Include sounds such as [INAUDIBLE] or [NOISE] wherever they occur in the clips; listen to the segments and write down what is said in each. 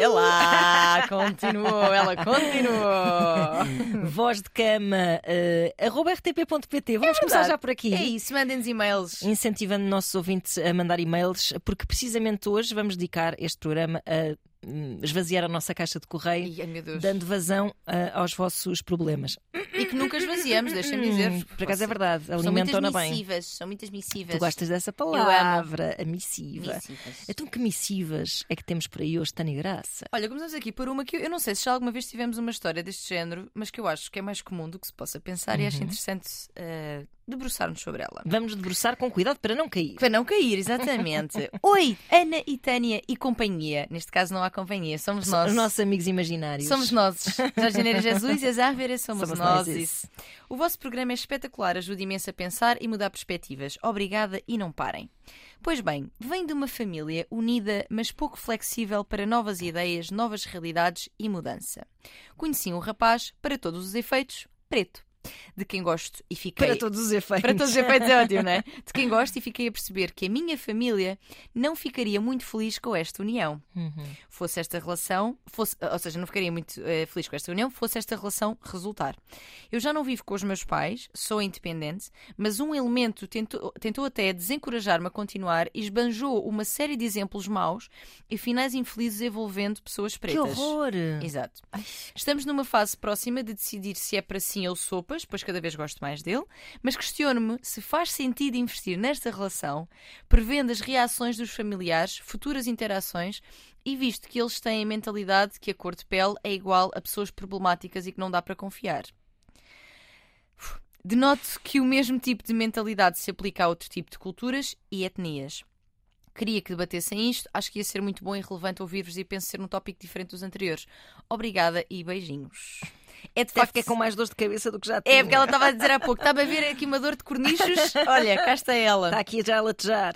É lá, [LAUGHS] continuou, ela continuou. Voz de cama, uh, arroba rtp.pt. Vamos É começar já por aqui. É isso, mandem-nos e-mails. Incentivando nossos ouvintes a mandar e-mails, porque precisamente hoje vamos dedicar este programa a hum, esvaziar a nossa caixa de correio, Ai, dando vazão ah, aos vossos problemas. E que nunca esvaziamos, deixem-me dizer. [LAUGHS] Por acaso é verdade, São alimentam-na bem. missivas, são muitas missivas. Tu gostas dessa palavra, a missiva. Missivas. Então, que missivas é que temos por aí hoje, Tânia Graça? Olha, começamos aqui por uma que eu não sei se já alguma vez tivemos uma história deste género, mas que eu acho que é mais comum do que se possa pensar e Uhum. acho interessante eh, debruçar-nos sobre ela. Vamos debruçar com cuidado para não cair. Para não cair, exatamente. [LAUGHS] Oi, Ana e Tânia e companhia. Neste caso não há companhia, somos nós. Os nossos amigos imaginários. Somos nós. Jardineira Jesus e [LAUGHS] as árvores somos, Somos nós. nós. O vosso programa é espetacular, ajuda imenso a pensar e mudar perspectivas. Obrigada e não parem. Pois bem, vem de uma família unida, mas pouco flexível para novas ideias, novas realidades e mudança. Conheci um rapaz, para todos os efeitos, preto. De quem gosto e fiquei. Para todos os efeitos. Para todos os efeitos é ótimo, não é? [LAUGHS] De quem gosto e fiquei a perceber que a minha família não ficaria muito feliz com esta união. Uhum. Fosse esta relação, fosse, ou seja, não ficaria muito eh, feliz com esta união, fosse esta relação resultar. Eu já não vivo com os meus pais, sou independente, mas um elemento tentou, tentou até desencorajar-me a continuar e esbanjou uma série de exemplos maus e finais infelizes envolvendo pessoas Que pretas. horror! Exato. Estamos numa fase próxima de decidir se é para sim ou sopas, pois cada vez gosto mais dele, mas questiono-me se faz sentido investir nesta relação, prevendo as reações dos familiares, futuras interações e visto que eles têm a mentalidade que a cor de pele é igual a pessoas problemáticas e que não dá para confiar. Denoto que o mesmo tipo de mentalidade se aplica a outro tipo de culturas e etnias. Queria que debatessem isto, acho que ia ser muito bom e relevante ouvir-vos e penso ser um tópico diferente dos anteriores. Obrigada e beijinhos. É de facto que é com mais dor de cabeça do que já tinha. É, porque ela estava a dizer há pouco, estava a ver aqui uma dor de cornichos. [LAUGHS] Olha, cá está ela. Está aqui já a latejar.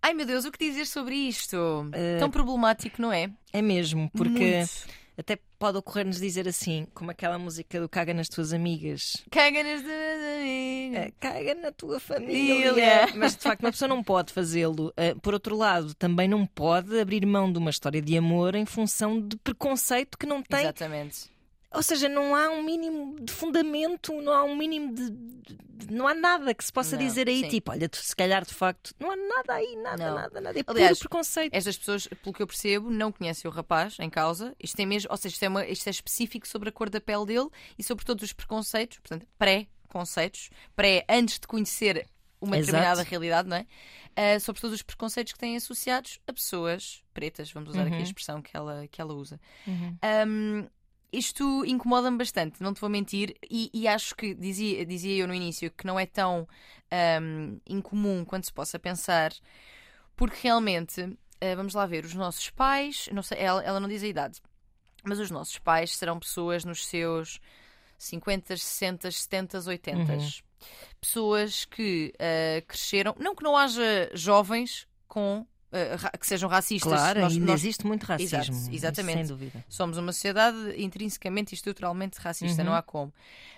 Ai meu Deus, o que dizer sobre isto? Eh, Tão problemático, não é? É mesmo, porque Muito. até pode ocorrer-nos dizer assim, como aquela música do Caga nas tuas amigas. Caga nas duas amigas. É, Caga na tua Família. família. [LAUGHS] Mas de facto, uma pessoa não pode fazê-lo. Eh, Por outro lado, também não pode abrir mão de uma história de amor em função de preconceito que não tem. Exatamente. Ou seja, não há um mínimo de fundamento, não há um mínimo de. de- não há nada que se possa Não, dizer aí, sim. tipo, olha, se calhar de facto, não há nada aí, nada, Não. nada, nada. É Aliás, puro preconceito. Estas pessoas, pelo que eu percebo, não conhecem o rapaz em causa. Isto tem mesmo, ou seja, isto é, uma- isto é específico sobre a cor da pele dele e sobre todos os preconceitos, portanto, pré-conceitos, pré antes de conhecer uma Exato. determinada realidade, não é? Ah, sobre todos os preconceitos que têm associados a pessoas pretas, vamos usar aqui a Uhum. expressão que ela, que ela usa. Uhum. Um, isto incomoda-me bastante, não te vou mentir, e, e acho que dizia, dizia eu no início que não é tão um, incomum quanto se possa pensar, porque realmente, uh, vamos lá ver, os nossos pais, não sei, ela, ela não diz a idade, mas os nossos pais serão pessoas nos seus 50, 60, 70, 80. Uhum. Pessoas que uh, cresceram, não que não haja jovens com que sejam racistas. Claro, Nós- nós- existe muito racismo. Exato, exatamente. Sem dúvida. Somos uma sociedade intrinsecamente e estruturalmente racista, Uhum. não há como.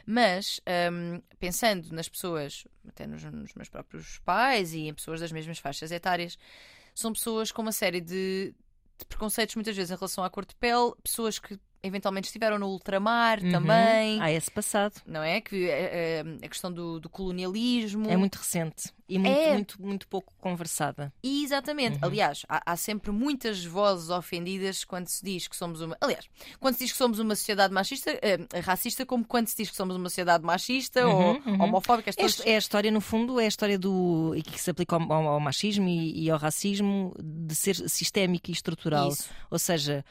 Mas, hum, pensando nas pessoas, até nos, nos meus próprios pais e em pessoas das mesmas faixas etárias, são pessoas com uma série de, de preconceitos, muitas vezes em relação à cor de pele, pessoas que eventualmente estiveram no ultramar Uhum. também. Há esse passado. Não é? Que eh, eh, a questão do, do colonialismo. É muito recente e muito, É. muito, muito pouco conversada. E, Exatamente. Uhum. Aliás, há, há sempre muitas vozes ofendidas quando se diz que somos uma. Aliás, quando se diz que somos uma sociedade machista, eh, racista, como quando se diz que somos uma sociedade machista Uhum, ou uhum. homofóbica. As É, é a história, no fundo, é a história do e que se aplica ao, ao- ao machismo e, e ao racismo de ser sistémico e estrutural. Isso. Ou seja,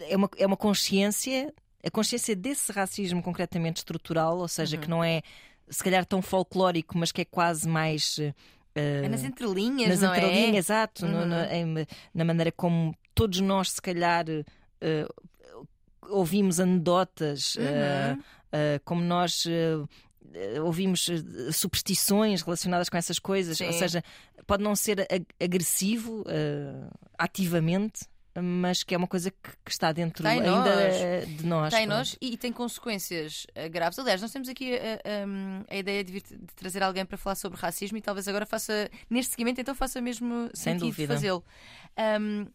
é uma, é uma consciência, a consciência desse racismo concretamente estrutural, ou seja, Uhum. que não é se calhar tão folclórico, mas que é quase mais. eh, É nas entrelinhas, nas não entrelinhas, é? exato, no- Uhum. na, em- na maneira como todos nós, se calhar, eh, ouvimos anedotas, eh, Uhum. eh, como nós. eh, eh, Ouvimos eh, superstições relacionadas com essas coisas, ou Sim. seja, pode não ser ag- agressivo eh, ativamente, mas que é uma coisa que, que está dentro Está em ainda nós. eh, de nós. Tem nós e tem consequências eh, graves. Aliás, nós temos aqui eh, um, a ideia de, vir- de trazer alguém para falar sobre racismo e talvez agora faça, neste seguimento, então faça mesmo Sem sentido dúvida. fazê-lo. Um,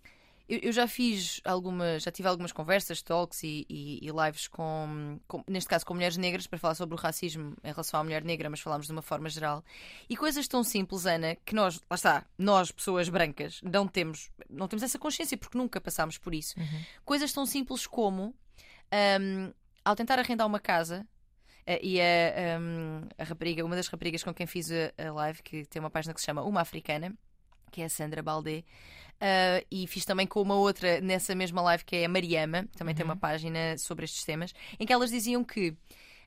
eu, eu já fiz algumas, já tive algumas conversas, talks e, e- e lives com, com- neste caso com mulheres negras, para falar sobre o racismo em relação à mulher negra, mas falámos de uma forma geral. E coisas tão simples, Ana, que nós, lá está, nós, pessoas brancas, não temos, não temos essa consciência porque nunca passámos por isso. Coisas tão simples como hum, ao tentar arrendar uma casa. eh, E a, hum, a rapariga, uma das raparigas com quem fiz a, a live, que tem uma página que se chama Uma Africana, que é a Sandra Baldé, Uh, e fiz também com uma outra nessa mesma live que é a Mariama, também tem uma página sobre estes temas, em que elas diziam que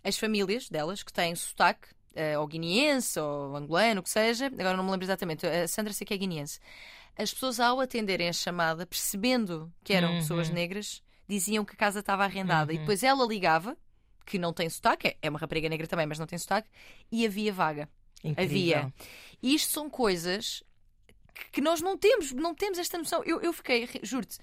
as famílias delas que têm sotaque, uh, ou guineense, ou angolano, o que seja, agora não me lembro exatamente, a Sandra sei que é guineense, as pessoas ao atenderem a chamada, percebendo que eram Uhum. pessoas negras, diziam que a casa estava arrendada. E depois ela ligava, que não tem sotaque, é- uma rapariga negra também, mas não tem sotaque, e havia vaga. Incrível. Havia. E isto são coisas que- nós não temos, não temos esta noção. Eu, eu fiquei, juro-te,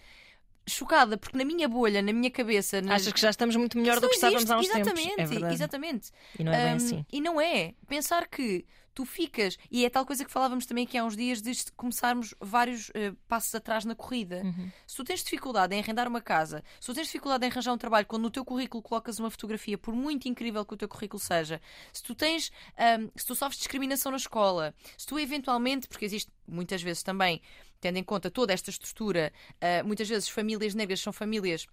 chocada, porque na minha bolha, na minha cabeça. nas- Achas que já estamos muito melhor do que estávamos existe. há uns exatamente, tempos. É. Exatamente. E não é bem Hum, assim. E não é. Pensar que tu ficas, e é tal coisa que falávamos também aqui há uns dias, de começarmos vários eh, passos atrás na corrida. Uhum. Se tu tens dificuldade em arrendar uma casa, se tu tens dificuldade em arranjar um trabalho, quando no teu currículo colocas uma fotografia, por muito incrível que o teu currículo seja, se tu tens, hum, se tu sofres discriminação na escola, se tu eventualmente, porque existe muitas vezes também, tendo em conta toda esta estrutura, ah, muitas vezes famílias negras são famílias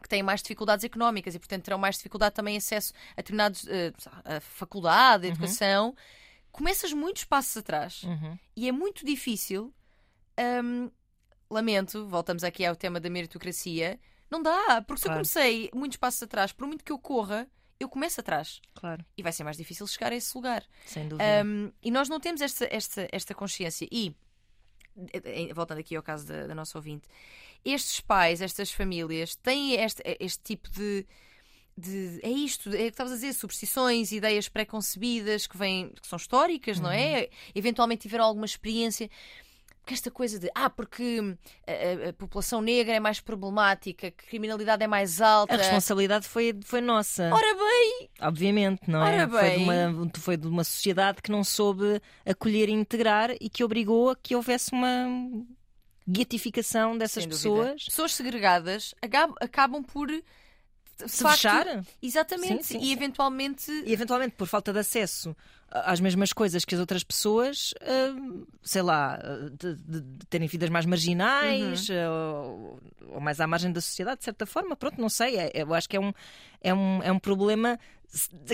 que têm mais dificuldades económicas e, portanto, terão mais dificuldade também acesso a determinados eh, a faculdade, a educação, começas muitos passos atrás Uhum. e é muito difícil. hum, lamento, voltamos aqui ao tema da meritocracia. Não dá, porque se eu Claro. comecei muitos passos atrás, por muito que eu corra, eu começo atrás Claro, e vai ser mais difícil chegar a esse lugar. sem dúvida. Um, e nós não temos esta, esta, esta consciência. E, voltando aqui ao caso da, da nossa ouvinte, estes pais, estas famílias, têm este, este tipo de. De- é isto, é o que estavas a dizer, superstições, ideias pré-concebidas que vêm, que são históricas, não é? Eventualmente tiveram alguma experiência. Porque esta coisa de, ah, porque a, a- a população negra é mais problemática, que a criminalidade é mais alta. A responsabilidade foi, foi nossa. Ora bem, Obviamente, não é? Foi de, uma, foi de uma sociedade que não soube acolher e integrar e que obrigou a que houvesse uma guetificação dessas pessoas. Pessoas segregadas acabam, por Se facto, fechar Exatamente. Sim, sim, e sim. eventualmente. e eventualmente por falta de acesso às mesmas coisas que as outras pessoas, hum, sei lá, de, de- de terem vidas mais marginais Uhum. ou, ou mais à margem da sociedade, de certa forma, pronto, não sei. é- eu acho que é um, é um, é um problema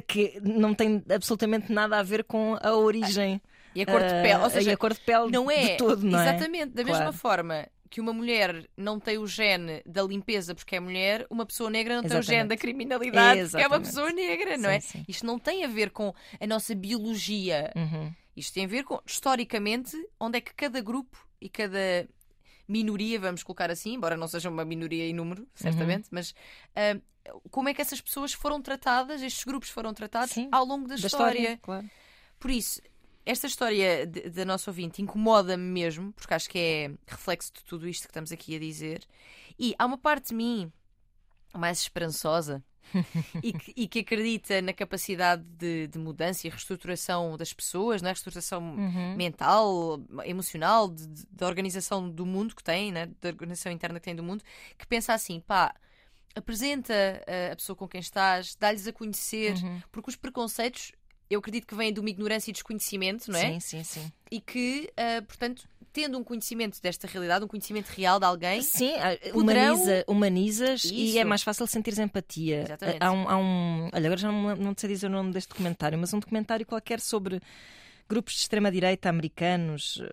que não tem absolutamente nada a ver com a origem. E a cor de ah, pele. Ou seja, a cor de pele não é. de todo, não é? Exatamente. Da mesma Claro. forma que uma mulher não tem o gene da limpeza porque é mulher, uma pessoa negra não tem o gene Exatamente. da criminalidade porque é uma Exatamente. pessoa negra, não Sim, é? sim. Isto não tem a ver com a nossa biologia. Uhum. Isto tem a ver com, historicamente, onde é que cada grupo e cada minoria, vamos colocar assim, embora não seja uma minoria em número, certamente, mas ah, como é que essas pessoas foram tratadas, estes grupos foram tratados Sim, ao longo da, Da história. história, claro. Por isso, esta história da nossa ouvinte incomoda-me mesmo, porque acho que é reflexo de tudo isto que estamos aqui a dizer. E há uma parte de mim mais esperançosa [LAUGHS] e, que, e que acredita na capacidade de, de mudança e reestruturação das pessoas, não é? reestruturação Uhum. mental, emocional, da organização do mundo que tem, né? da organização interna que tem do mundo, que pensa assim, pá, apresenta uh, a pessoa com quem estás, dá-lhes a conhecer, Uhum. porque os preconceitos eu acredito que vêm de uma ignorância e desconhecimento, não é? Sim, sim, sim. E que, uh, portanto, tendo um conhecimento desta realidade, um conhecimento real de alguém, Sim, ah, Poderão- humaniza, humanizas e Isso. é mais fácil sentires empatia. Exatamente. Há um, há um- olha, agora já não, não sei dizer o nome deste documentário, mas um documentário qualquer sobre grupos de extrema-direita americanos, eh,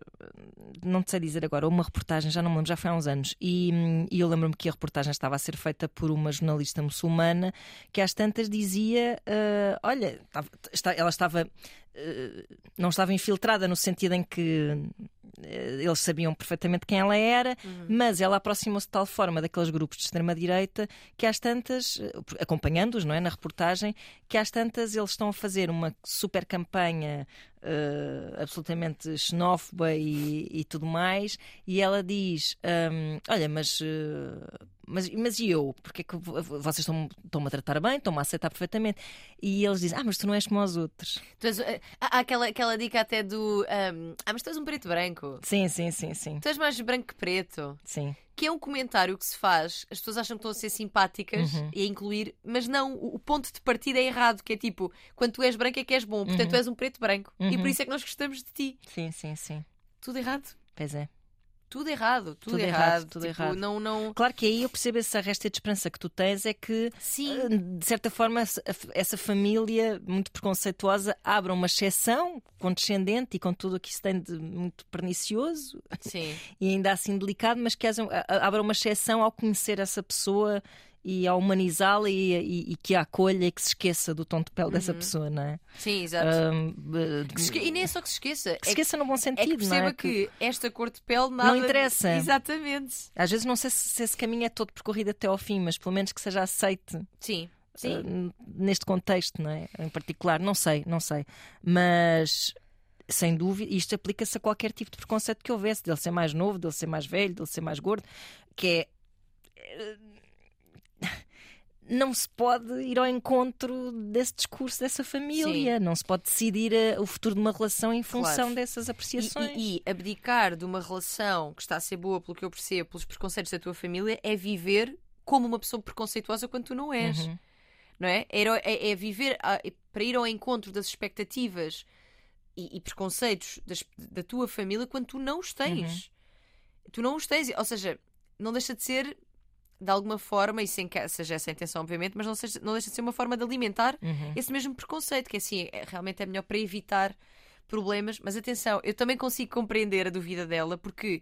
não te sei dizer agora, uma reportagem, já não me lembro, já foi há uns anos. E, e eu lembro-me que a reportagem estava a ser feita por uma jornalista muçulmana que às tantas dizia: ah, Olha, ela estava. Eh, não estava infiltrada no sentido em que eh, eles sabiam perfeitamente quem ela era, mas ela aproximou-se de tal forma daqueles grupos de extrema-direita que às tantas, eh, acompanhando-os não é, na reportagem, que às tantas eles estão a fazer uma super campanha eh, absolutamente xenófoba e, e tudo mais, e ela diz: hum, Olha, mas. eh, mas, mas e eu? Porque é que vo- vocês estão- estão-me a tratar bem, estão-me a aceitar perfeitamente? E eles dizem: Ah, mas tu não és como os outros. tu és, uh, há aquela, aquela dica até do um, Ah, mas tu és um preto branco. Sim, sim, sim, sim. Tu és mais branco que preto. Sim. que é um comentário que se faz, as pessoas acham que estão a ser simpáticas Uhum. e a incluir, mas não, o o ponto de partida é errado, que é tipo, quando tu és branco é que és bom, portanto tu és um preto branco. E por Uhum. isso é que nós gostamos de ti. Sim, sim, sim. Tudo errado. Pois é. Tudo errado, tudo, Tudo errado, errado, tudo tipo, errado. Não, não. Claro que aí eu percebo essa resta de esperança que tu tens, é que Sim. eh, de certa forma, essa- família muito preconceituosa abra uma exceção condescendente e com tudo o que isso tem de muito pernicioso Sim. [LAUGHS] e ainda assim delicado, mas que abra uma exceção ao conhecer essa pessoa e ao humanizá-la e, e- e que a acolha e que se esqueça do tom de pele dessa pessoa, não é? Sim, exato. Eh, se esque- E nem é só que se esqueça. que se é que, esqueça no bom é sentido, que perceba não é? que esta cor de pele nada. interessa. Exatamente. Às vezes não sei se, se esse caminho é todo percorrido até ao fim, mas pelo menos que seja aceite Sim. Sim. uh, neste contexto, não é? Em particular, não sei, não sei. Mas sem dúvida, isto aplica-se a qualquer tipo de preconceito que houvesse, dele ser mais novo, dele ser mais velho, dele ser mais gordo, que é. Não se pode ir ao encontro desse discurso dessa família, não se pode decidir eh, o futuro de uma relação em função Claro. dessas E, apreciações. e- e abdicar de uma relação que está a ser boa, pelo que eu percebo, pelos preconceitos da tua família, é viver como uma pessoa preconceituosa quando tu não és. Uhum. Não é? É, é- é viver a- é para ir ao encontro das expectativas e, e preconceitos das- da tua família quando tu não os tens. Tu não os tens. Ou seja, não deixa de ser. De alguma forma, e sem que seja essa a intenção, obviamente, mas não, seja- não deixa de ser uma forma de alimentar Uhum. esse mesmo preconceito, que assim, é- realmente é melhor para evitar problemas. Mas atenção, eu também consigo compreender a dúvida dela, porque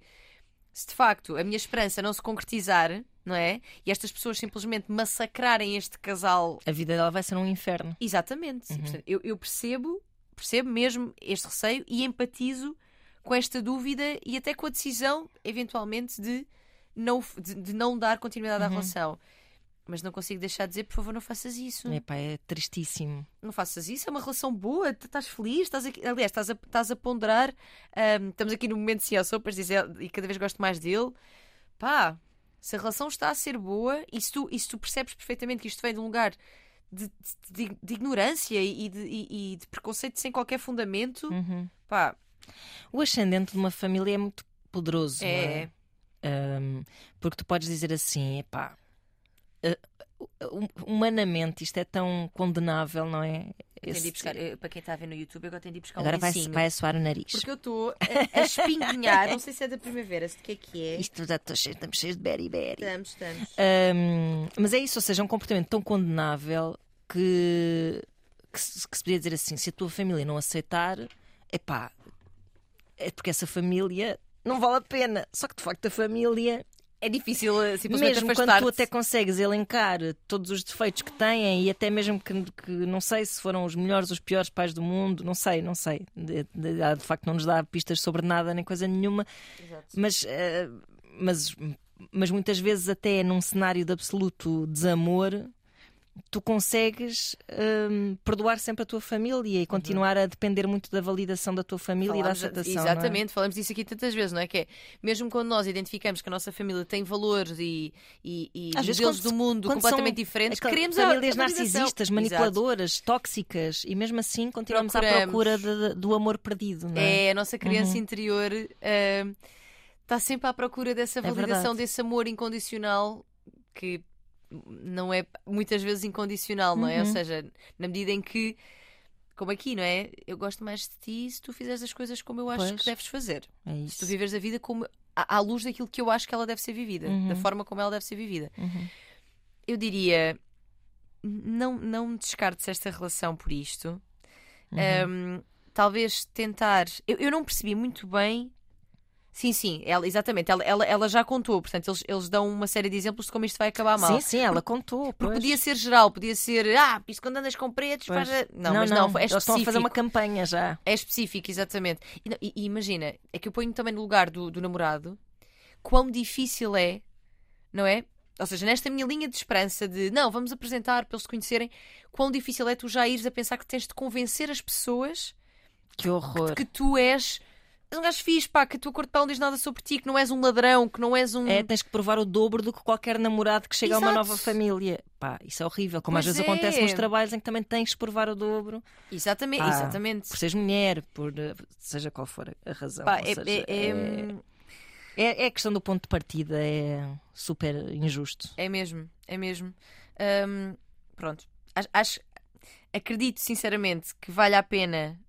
se de facto a minha esperança não se concretizar, não é? E estas pessoas simplesmente massacrarem este casal. A vida dela vai ser um inferno. Exatamente. Uhum. Portanto, eu, eu percebo, percebo mesmo este receio e empatizo com esta dúvida e até com a decisão, eventualmente, de não, de, de não dar continuidade à Uhum. relação. Mas não consigo deixar de dizer, por favor, não faças isso. Epá, é tristíssimo. Não faças isso, é uma relação boa, estás feliz, estás aqui, aliás, estás a, estás a ponderar. ahm, estamos aqui no momento de sim ao sopas dizer, e cada vez gosto mais dele. Pá, se a relação está a ser boa e se tu, e se tu percebes perfeitamente que isto vem de um lugar de, de- de- ignorância e de, e- e de preconceito sem qualquer fundamento, Uhum. pá, O ascendente de uma família é muito poderoso, é. é? Um, porque tu podes dizer assim, epá, uh, humanamente isto é tão condenável, não é? Esse- buscar, eh, para quem está a ver no YouTube, agora tenho de buscar Agora um vai, lencinho. vai assoar o nariz. Porque eu estou a, a espinguinhar, não sei se é da primavera, se de que é que é. Isto já estou cheio, estamos cheios de berry-berry. Estamos, estamos. Um, mas é isso, ou seja, é um comportamento tão condenável que, que, se, que se podia dizer assim: se a tua família não aceitar, epá, é porque essa família não vale a pena. Só que de facto a família É difícil eh, simplesmente mesmo quando tu até consegues elencar todos os defeitos que têm e até mesmo que, que não sei se foram os melhores ou os piores pais do mundo, não sei, não sei. De, de- de facto, não nos dá pistas sobre nada nem coisa nenhuma, Exato. mas, eh, mas, mas muitas vezes, até num cenário de absoluto desamor. Tu consegues hum, perdoar sempre a tua família e continuar a depender muito da validação da tua família e da aceitação. é? Exatamente, falamos disso aqui tantas vezes, não é? Que é, mesmo quando nós identificamos que a nossa família tem valores e, e, e Às modelos quando- do mundo completamente diferentes, queremos a- famílias a validação. narcisistas, Exato. manipuladoras, tóxicas e mesmo assim continuamos à Procuramos. procura de- do amor perdido, não é? É, a nossa criança Uhum. interior ah, está sempre à procura dessa validação, É desse amor incondicional que não é muitas vezes incondicional, não é? Ou Uhum. seja, na medida em que, como aqui, não é? Eu gosto mais de ti se tu fizeres as coisas como eu acho Pois. que deves fazer. É Se tu viveres a vida como à, à luz daquilo que eu acho que ela deve ser vivida, Uhum. da forma como ela deve ser vivida. Uhum. Eu diria, não, não descartes esta relação por isto. Uhum. Um, talvez tentar. Eu, eu não percebi muito bem. Sim, sim, ela, exatamente. Ela, ela, ela já contou, portanto, eles, eles dão uma série de exemplos de como isto vai acabar mal. Sim, sim, ela contou. Porque pois. podia ser geral, podia ser, ah, isto quando andas com pretos, faz. a-" Não, mas não, é Eles estão a fazer uma específico. campanha já. É específico, exatamente. E, não, e- imagina, é que eu ponho também no lugar do, do namorado quão difícil é, não é? Ou seja, nesta minha linha de esperança de não, vamos apresentar para eles se conhecerem, quão difícil é tu já ires a pensar que tens de convencer as pessoas Que horror. que tu és és um gajo fixe, pá, que a tua cor de pele não diz nada sobre ti, que não és um ladrão, que não és um. É, tens que provar o dobro do que qualquer namorado que chega a uma Exato. nova família. Pá, isso é horrível. Como às Pois vezes é. acontece nos trabalhos em que também tens que provar o dobro Exatamente, Pá, exatamente. por seres mulher, por eh, seja qual for a razão. Pá, é, seja, é- é- é- É, é a questão do ponto de partida, é super injusto. É mesmo, é mesmo. Hum, pronto. Acho- acredito sinceramente que vale a pena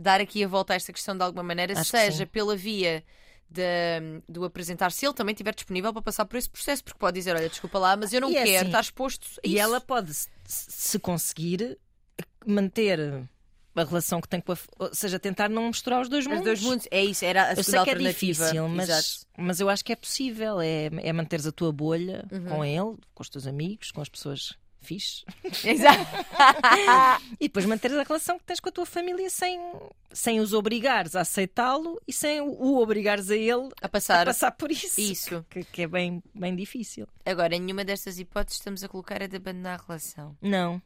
dar aqui a volta a esta questão de alguma maneira, Acho seja pela via de, do apresentar, se ele também estiver disponível para passar por esse processo, porque pode dizer: Olha, desculpa lá, mas eu não E é quero assim, estar exposto a E isso. ela pode, se- se conseguir, manter a relação que tem com a. Ou seja, tentar não misturar os dois Os mundos. dois mundos, é isso, era a Eu sei que é difícil, mas, Exato. mas eu acho que é possível. É, é manteres a tua bolha Uhum. com ele, com os teus amigos, com as pessoas fixe. [LAUGHS] Exato. E depois manteres a relação que tens com a tua família sem, sem os obrigares a aceitá-lo e sem o, obrigares a ele A a passar. passar por isso. Isso. [LAUGHS] Que, que é bem, bem difícil. Agora, em nenhuma destas hipóteses estamos a colocar a de abandonar a relação. Não.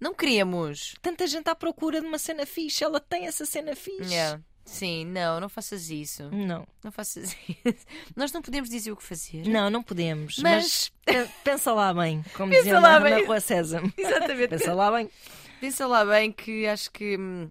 Não queremos. Tanta gente à procura de uma cena fixe, ela tem essa cena fixe. Yeah. Sim, não, não faças isso. Não, Não faças isso. [LAUGHS] Nós não podemos dizer o que fazer. não, não podemos. Mas, Mas- pe- pensa lá bem, como Pensa dizia lá na, na bem. Rua Sésamo. [LAUGHS] Exatamente. Pensa lá bem. Pensa lá bem que acho que hum,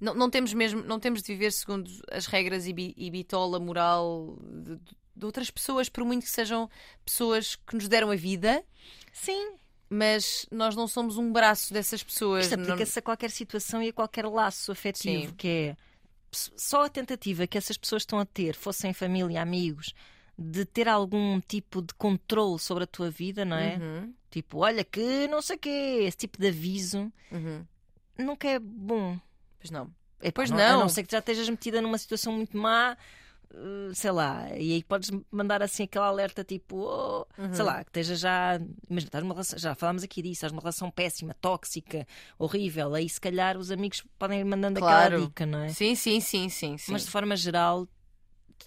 não, não temos mesmo, não temos de viver segundo as regras e, bi- e bitola moral de, de outras pessoas, por muito que sejam pessoas que nos deram a vida, Sim, mas nós não somos um braço dessas pessoas. isto não- aplica-se a qualquer situação e a qualquer laço afetivo, Sim. que é só a tentativa que essas pessoas estão a ter, fossem família, amigos, de ter algum tipo de controle sobre a tua vida, não é? Uhum, Tipo, olha que não sei o quê, esse tipo de aviso uhum. nunca é bom. Pois não. É, Pois A não. não ser que já estejas metida numa situação muito má, sei lá, e aí podes mandar assim aquele alerta tipo, oh, Uhum. sei lá, que esteja já. Imagina, estás numa relação, já falámos aqui disso, estás numa relação péssima, tóxica, horrível, aí se calhar os amigos podem ir mandando Claro. aquela dica, não é? Sim, sim, sim, sim. sim. Mas de forma geral,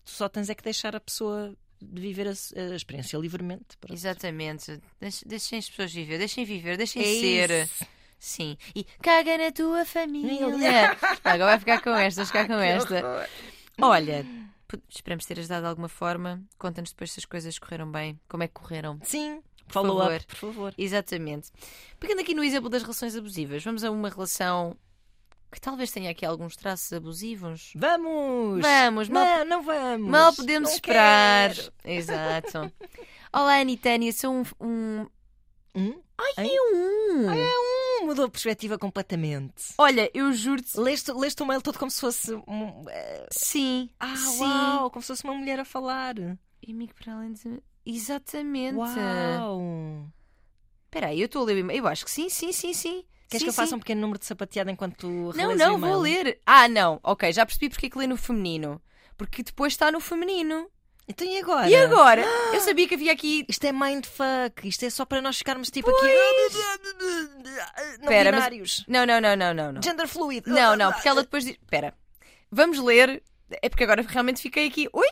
tu só tens é que deixar a pessoa de viver a, a experiência livremente. pronto. Exatamente. Deix- Deixem as pessoas viver, deixem viver, deixem É ser. isso. Sim. E caga na tua família. [LAUGHS] Agora vai ficar com esta, vai ficar com esta. Olha, esperamos ter ajudado de alguma forma. Conta-nos depois se as coisas correram bem. Como é que correram? Sim, Por follow favor. up, por favor. Exatamente. Pegando aqui no exemplo das relações abusivas, vamos a uma relação que talvez tenha aqui alguns traços abusivos. Vamos! Vamos, mal, Não, não vamos! mal podemos Não esperar. quero. Exato. Olá, Anitânia, sou um. um... Hum? Ai, um. Hum, mudou a perspectiva completamente. Olha, eu juro-te. Leste, leste o mail todo como se fosse. um, eh, Sim. ah, sim. uau! Como se fosse uma mulher a falar. E amigo para além de. Exatamente. Uau! Espera aí, eu estou a ler o e-mail. Eu acho que sim, sim, sim, sim. Queres Sim, que eu faça sim. um pequeno número de sapateada enquanto tu Não, não, vou ler. Ah, não. Ok, já percebi porque é que lê no feminino. Porque depois está no feminino. Então e agora? E agora? Eu sabia que havia aqui. Isto é mindfuck. Isto é só para nós ficarmos tipo aqui. Não Espera, mas- binários. Não, não, não, não, não. não. Gender fluid. Não, não, porque ela depois diz. Espera, vamos ler. É porque agora realmente fiquei aqui. Ui!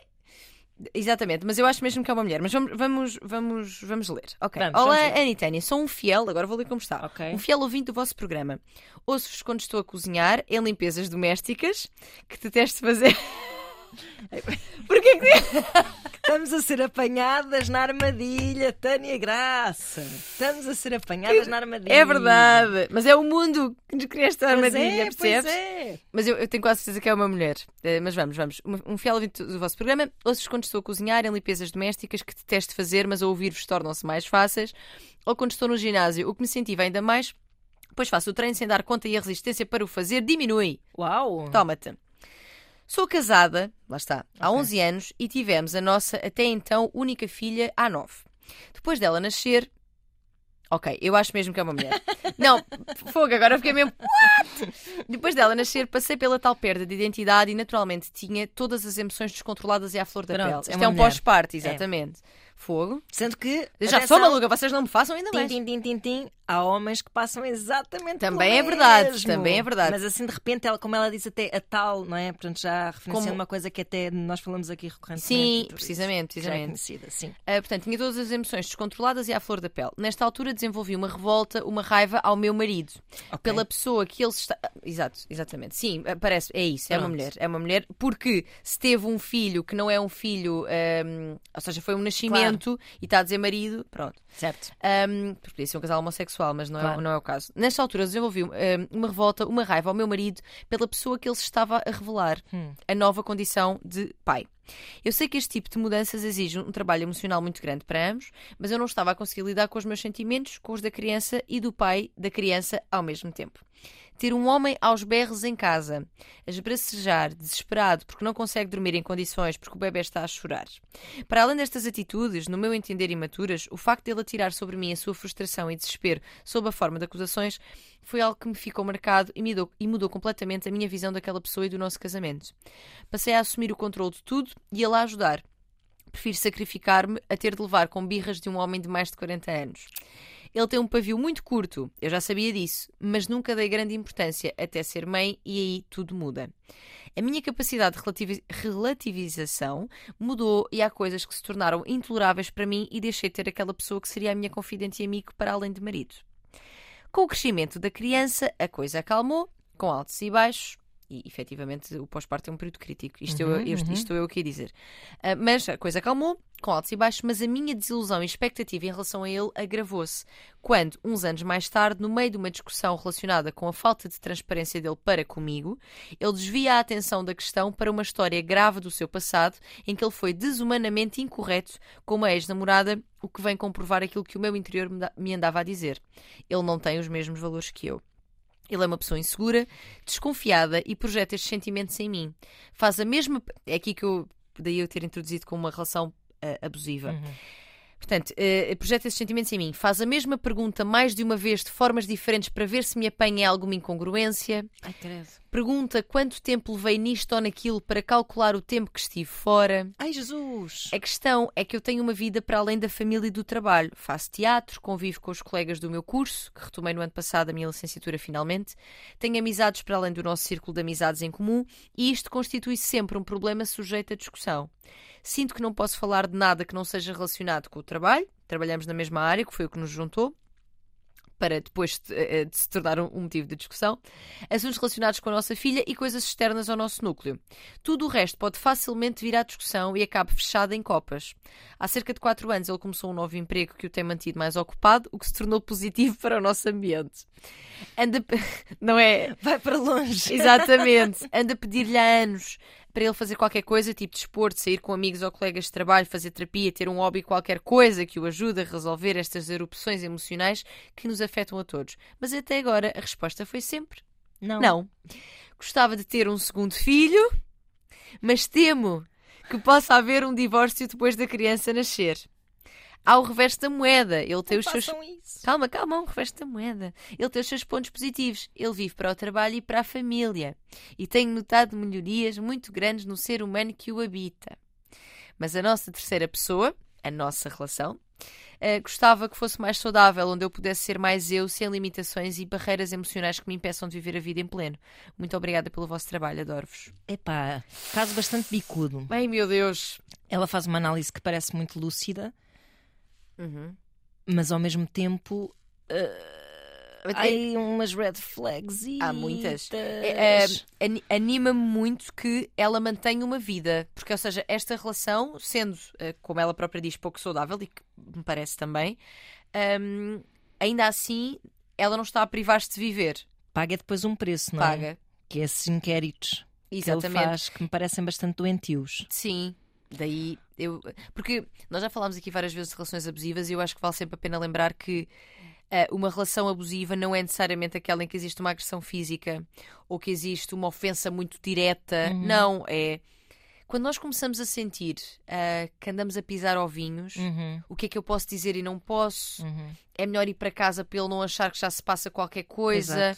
Exatamente, mas eu acho mesmo que é uma mulher. Mas vamos, vamos, vamos, vamos ler. Ok. Vamos, Olá, vamos ler. Sou um fiel, agora vou ler como está. Ok. Um fiel ouvinte do vosso programa. Ouço-vos quando estou a cozinhar, em limpezas domésticas, que detesto fazer. [LAUGHS] Porquê que. Estamos a ser apanhadas na armadilha, Tânia Graça. Estamos a ser apanhadas na armadilha. É verdade, mas é o mundo que nos cria esta Pois armadilha, é, pois percebes? é. Mas eu, eu tenho quase certeza que é uma mulher. Eh, mas vamos, vamos. Um, um fiel ouvinte do vosso programa. Ouço-vos quando estou a cozinhar em limpezas domésticas que detesto fazer, mas a ouvir-vos tornam-se mais fáceis. Ou quando estou no ginásio, o que me incentiva ainda mais, pois faço o treino sem dar conta e a resistência para o fazer diminui. Uau. Toma-te. Sou casada, lá está, há Ok. 11 anos e tivemos a nossa até então única filha há 9. Depois dela nascer. Ok, eu acho mesmo que é uma mulher. [LAUGHS] Não, fogo, agora fiquei mesmo. What? Depois dela nascer, passei pela tal perda de identidade e naturalmente tinha todas as emoções descontroladas e à flor da Pronto, pele. é Isto uma é um pós-parto, exatamente. Fogo. Sendo que. Eu já atenção, sou maluca, vocês não me façam ainda Tim, mais. tim, tim, tim, tim. Há homens que passam exatamente Também é verdade, mesmo. também é verdade. Mas assim, de repente, ela, como ela diz até a tal, não é? Portanto, já referenciando Como- uma coisa que até nós falamos aqui recorrentemente. Sim, precisamente, que já é precisamente. conhecida, sim. Ah, portanto, tinha todas as emoções descontroladas e à flor da pele. Nesta altura desenvolvi uma revolta, uma raiva ao meu marido. Ok. Pela pessoa que ele está. Ah, Exato, exatamente. Sim, ah, parece, é isso, é uma mulher. É uma mulher porque se teve um filho que não é um filho, ahm, ou seja, foi um nascimento e está a dizer marido, pronto. Certo. Um, porque podia ser um casal homossexual, mas não, é, Claro. não é o caso. Nesta altura desenvolvi um, uma revolta, uma raiva ao meu marido pela pessoa que ele se estava a revelar, Hum. a nova condição de pai. Eu sei que este tipo de mudanças exige um trabalho emocional muito grande para ambos, mas eu não estava a conseguir lidar com os meus sentimentos, com os da criança e do pai da criança ao mesmo tempo. Ter um homem aos berros em casa, a esbracejar, desesperado, porque não consegue dormir em condições, porque o bebê está a chorar. Para além destas atitudes, no meu entender imaturas, o facto dele atirar sobre mim a sua frustração e desespero sob a forma de acusações foi algo que me ficou marcado e mudou, e mudou completamente a minha visão daquela pessoa e do nosso casamento. Passei a assumir o controle de tudo e a ajudar. Prefiro sacrificar-me a ter de levar com birras de um homem de mais de 40 anos. Ele tem um pavio muito curto, eu já sabia disso, mas nunca dei grande importância até ser mãe e aí tudo muda. A minha capacidade de relativização mudou e há coisas que se tornaram intoleráveis para mim e deixei de ter aquela pessoa que seria a minha confidente e amigo para além de marido. Com o crescimento da criança, a coisa acalmou, com altos e baixos, e efetivamente o pós-parto é um período crítico. Isto, uhum, eu, isto, uhum. isto eu o que ia dizer. Uh, mas a coisa acalmou, com altos e baixos, mas a minha desilusão e expectativa em relação a ele agravou-se quando, uns anos mais tarde, no meio de uma discussão relacionada com a falta de transparência dele para comigo, ele desvia a atenção da questão para uma história grave do seu passado em que ele foi desumanamente incorreto com uma ex-namorada, o que vem comprovar aquilo que o meu interior me andava a dizer. Ele não tem os mesmos valores que eu. Ele é uma pessoa insegura, desconfiada e projeta estes sentimentos em mim. Faz a mesma. É aqui que eu. Daí eu ter introduzido com uma relação uh, abusiva. Uhum. Portanto, uh, projeta esses sentimentos em mim. Faz a mesma pergunta mais de uma vez, de formas diferentes, para ver se me apanha alguma incongruência. Ai, credo. Pergunta quanto tempo levei nisto ou naquilo para calcular o tempo que estive fora. Ai, Jesus! A questão é que eu tenho uma vida para além da família e do trabalho. Faço teatro, convivo com os colegas do meu curso, que retomei no ano passado a minha licenciatura finalmente. Tenho amizades para além do nosso círculo de amizades em comum e isto constitui sempre um problema sujeito a discussão. Sinto que não posso falar de nada que não seja relacionado com o trabalho. Trabalhamos na mesma área, que foi o que nos juntou para depois de, eh, de, se tornar um motivo de discussão, assuntos relacionados com a nossa filha e coisas externas ao nosso núcleo. Tudo o resto pode facilmente vir à discussão e acaba fechado em copas. Há cerca de 4 anos ele começou um novo emprego que o tem mantido mais ocupado, o que se tornou positivo [LAUGHS] para o nosso ambiente. Anda, [LAUGHS] não é? Vai para longe. Exatamente. Anda a pedir-lhe há anos para ele fazer qualquer coisa, tipo desporto, sair com amigos ou colegas de trabalho, fazer terapia, ter um hobby, qualquer coisa que o ajude a resolver estas erupções emocionais que nos afetam a todos. Mas até agora a resposta foi sempre não. Não. Gostava de ter um segundo filho, mas temo que possa haver um divórcio depois da criança nascer. Há o reverso da moeda. Ele tem não os seus. Isso. Calma, calma, o reverso da moeda. Ele tem os seus pontos positivos. Ele vive para o trabalho e para a família. E tenho notado melhorias muito grandes no ser humano que o habita. Mas a nossa terceira pessoa, a nossa relação, uh, gostava que fosse mais saudável, onde eu pudesse ser mais eu, sem limitações e barreiras emocionais que me impeçam de viver a vida em pleno. Muito obrigada pelo vosso trabalho, adoro-vos. Epá, caso bastante bicudo. Ai meu Deus! Ela faz uma análise que parece muito lúcida Uhum. Mas ao mesmo tempo. Uh, há umas red flags e há muitas. É, é, Anima-me muito que ela mantenha uma vida, porque, ou seja, esta relação, sendo, uh, como ela própria diz, pouco saudável, e que me parece também, um, ainda assim ela não está a privar-se de viver. Paga depois um preço, não é? Paga. Que é esses inquéritos Exatamente. que ele faz, que me parecem bastante doentios. Sim, Daí eu. Porque nós já falámos aqui várias vezes de relações abusivas e eu acho que vale sempre a pena lembrar que uh, uma relação abusiva não é necessariamente aquela em que existe uma agressão física ou que existe uma ofensa muito direta. Uhum. Não, é. Quando nós começamos a sentir uh, que andamos a pisar ovinhos, uhum. o que é que eu posso dizer e não posso? Uhum. É melhor ir para casa para ele não achar que já se passa qualquer coisa.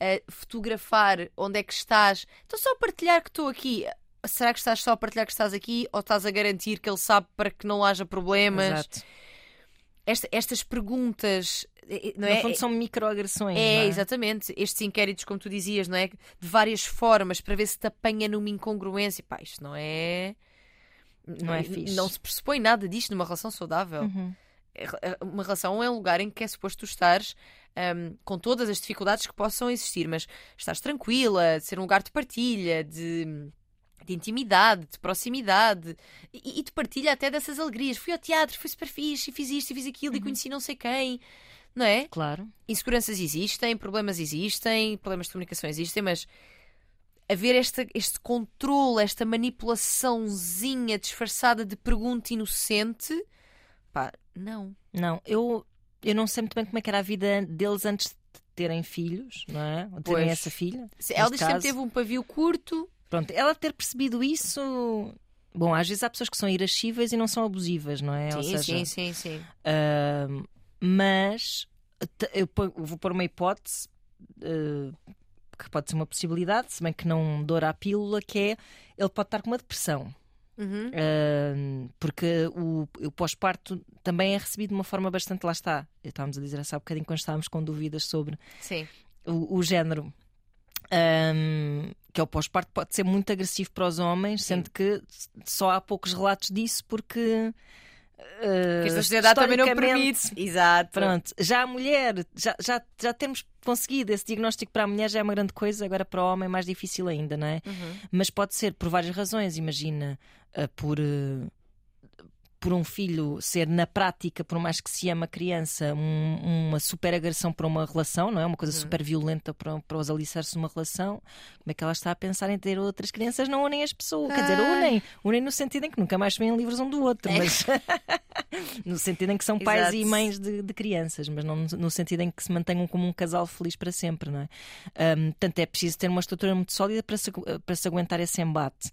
Uh, fotografar onde é que estás. Estou só a partilhar que estou aqui será que estás só a partilhar que estás aqui ou estás a garantir que ele sabe para que não haja problemas? Exato. Esta, estas perguntas. Eh, eh, não no é? fundo são microagressões. É, é, exatamente. Estes inquéritos, como tu dizias, não é? De várias formas para ver se te apanha numa incongruência. Pá, isto não é. Não é fixe. Não se pressupõe nada disto numa relação saudável. Uhum. É, uma relação é um lugar em que é suposto tu estares um, com todas as dificuldades que possam existir, mas estás tranquila, de ser um lugar de partilha, de de intimidade, de proximidade e, e de partilha até dessas alegrias. Fui ao teatro, fui super fixe, e fiz isto e fiz aquilo uhum. e conheci não sei quem. Não é? Claro. Inseguranças existem, problemas existem, problemas de comunicação existem, mas haver esta, este controle, esta manipulaçãozinha disfarçada de pergunta inocente, pá, não. Não, eu, eu não sei muito bem como é que era a vida deles antes de terem filhos, não é? Ou terem Pois. essa filha. Ela diz que sempre teve um pavio curto. Pronto, ela ter percebido isso. Bom, às vezes há pessoas que são irascíveis e não são abusivas, não é? Ou Sim, seja, sim, sim, sim. Ahm, mas eu vou pôr uma hipótese eh, que pode ser uma possibilidade, se bem que não doura a pílula, que é ele pode estar com uma depressão. Uhum. Ahm, porque o, o pós-parto também é recebido de uma forma bastante. Lá está. Estávamos a dizer há bocadinho quando estávamos com dúvidas sobre o, o género. Ahm, que é o pós-parto, pode ser muito agressivo para os homens, sendo que só há poucos relatos disso, porque. Que Uh, esta sociedade também não permite. Exato. Pronto, já a mulher, já, já, já termos conseguido esse diagnóstico para a mulher já é uma grande coisa, agora para o homem é mais difícil ainda, não é? Uhum. Mas pode ser por várias razões, imagina, uh, por, uh, por um filho ser na prática, por mais que se ama a criança, um- uma super agressão para uma relação, não é? Uma coisa super violenta para, para os alicerces de uma relação. Como é que ela está a pensar em ter outras crianças? Não unem as pessoas, quer dizer, Ai. unem, unem no sentido em que nunca mais se veem livros um do outro, É. mas [LAUGHS] no sentido em que são pais Exato. e mães de, de crianças, mas não no, sentido em que se mantenham como um casal feliz para sempre, não é? Ahm, portanto, é preciso ter uma estrutura muito sólida para se, para se aguentar esse embate.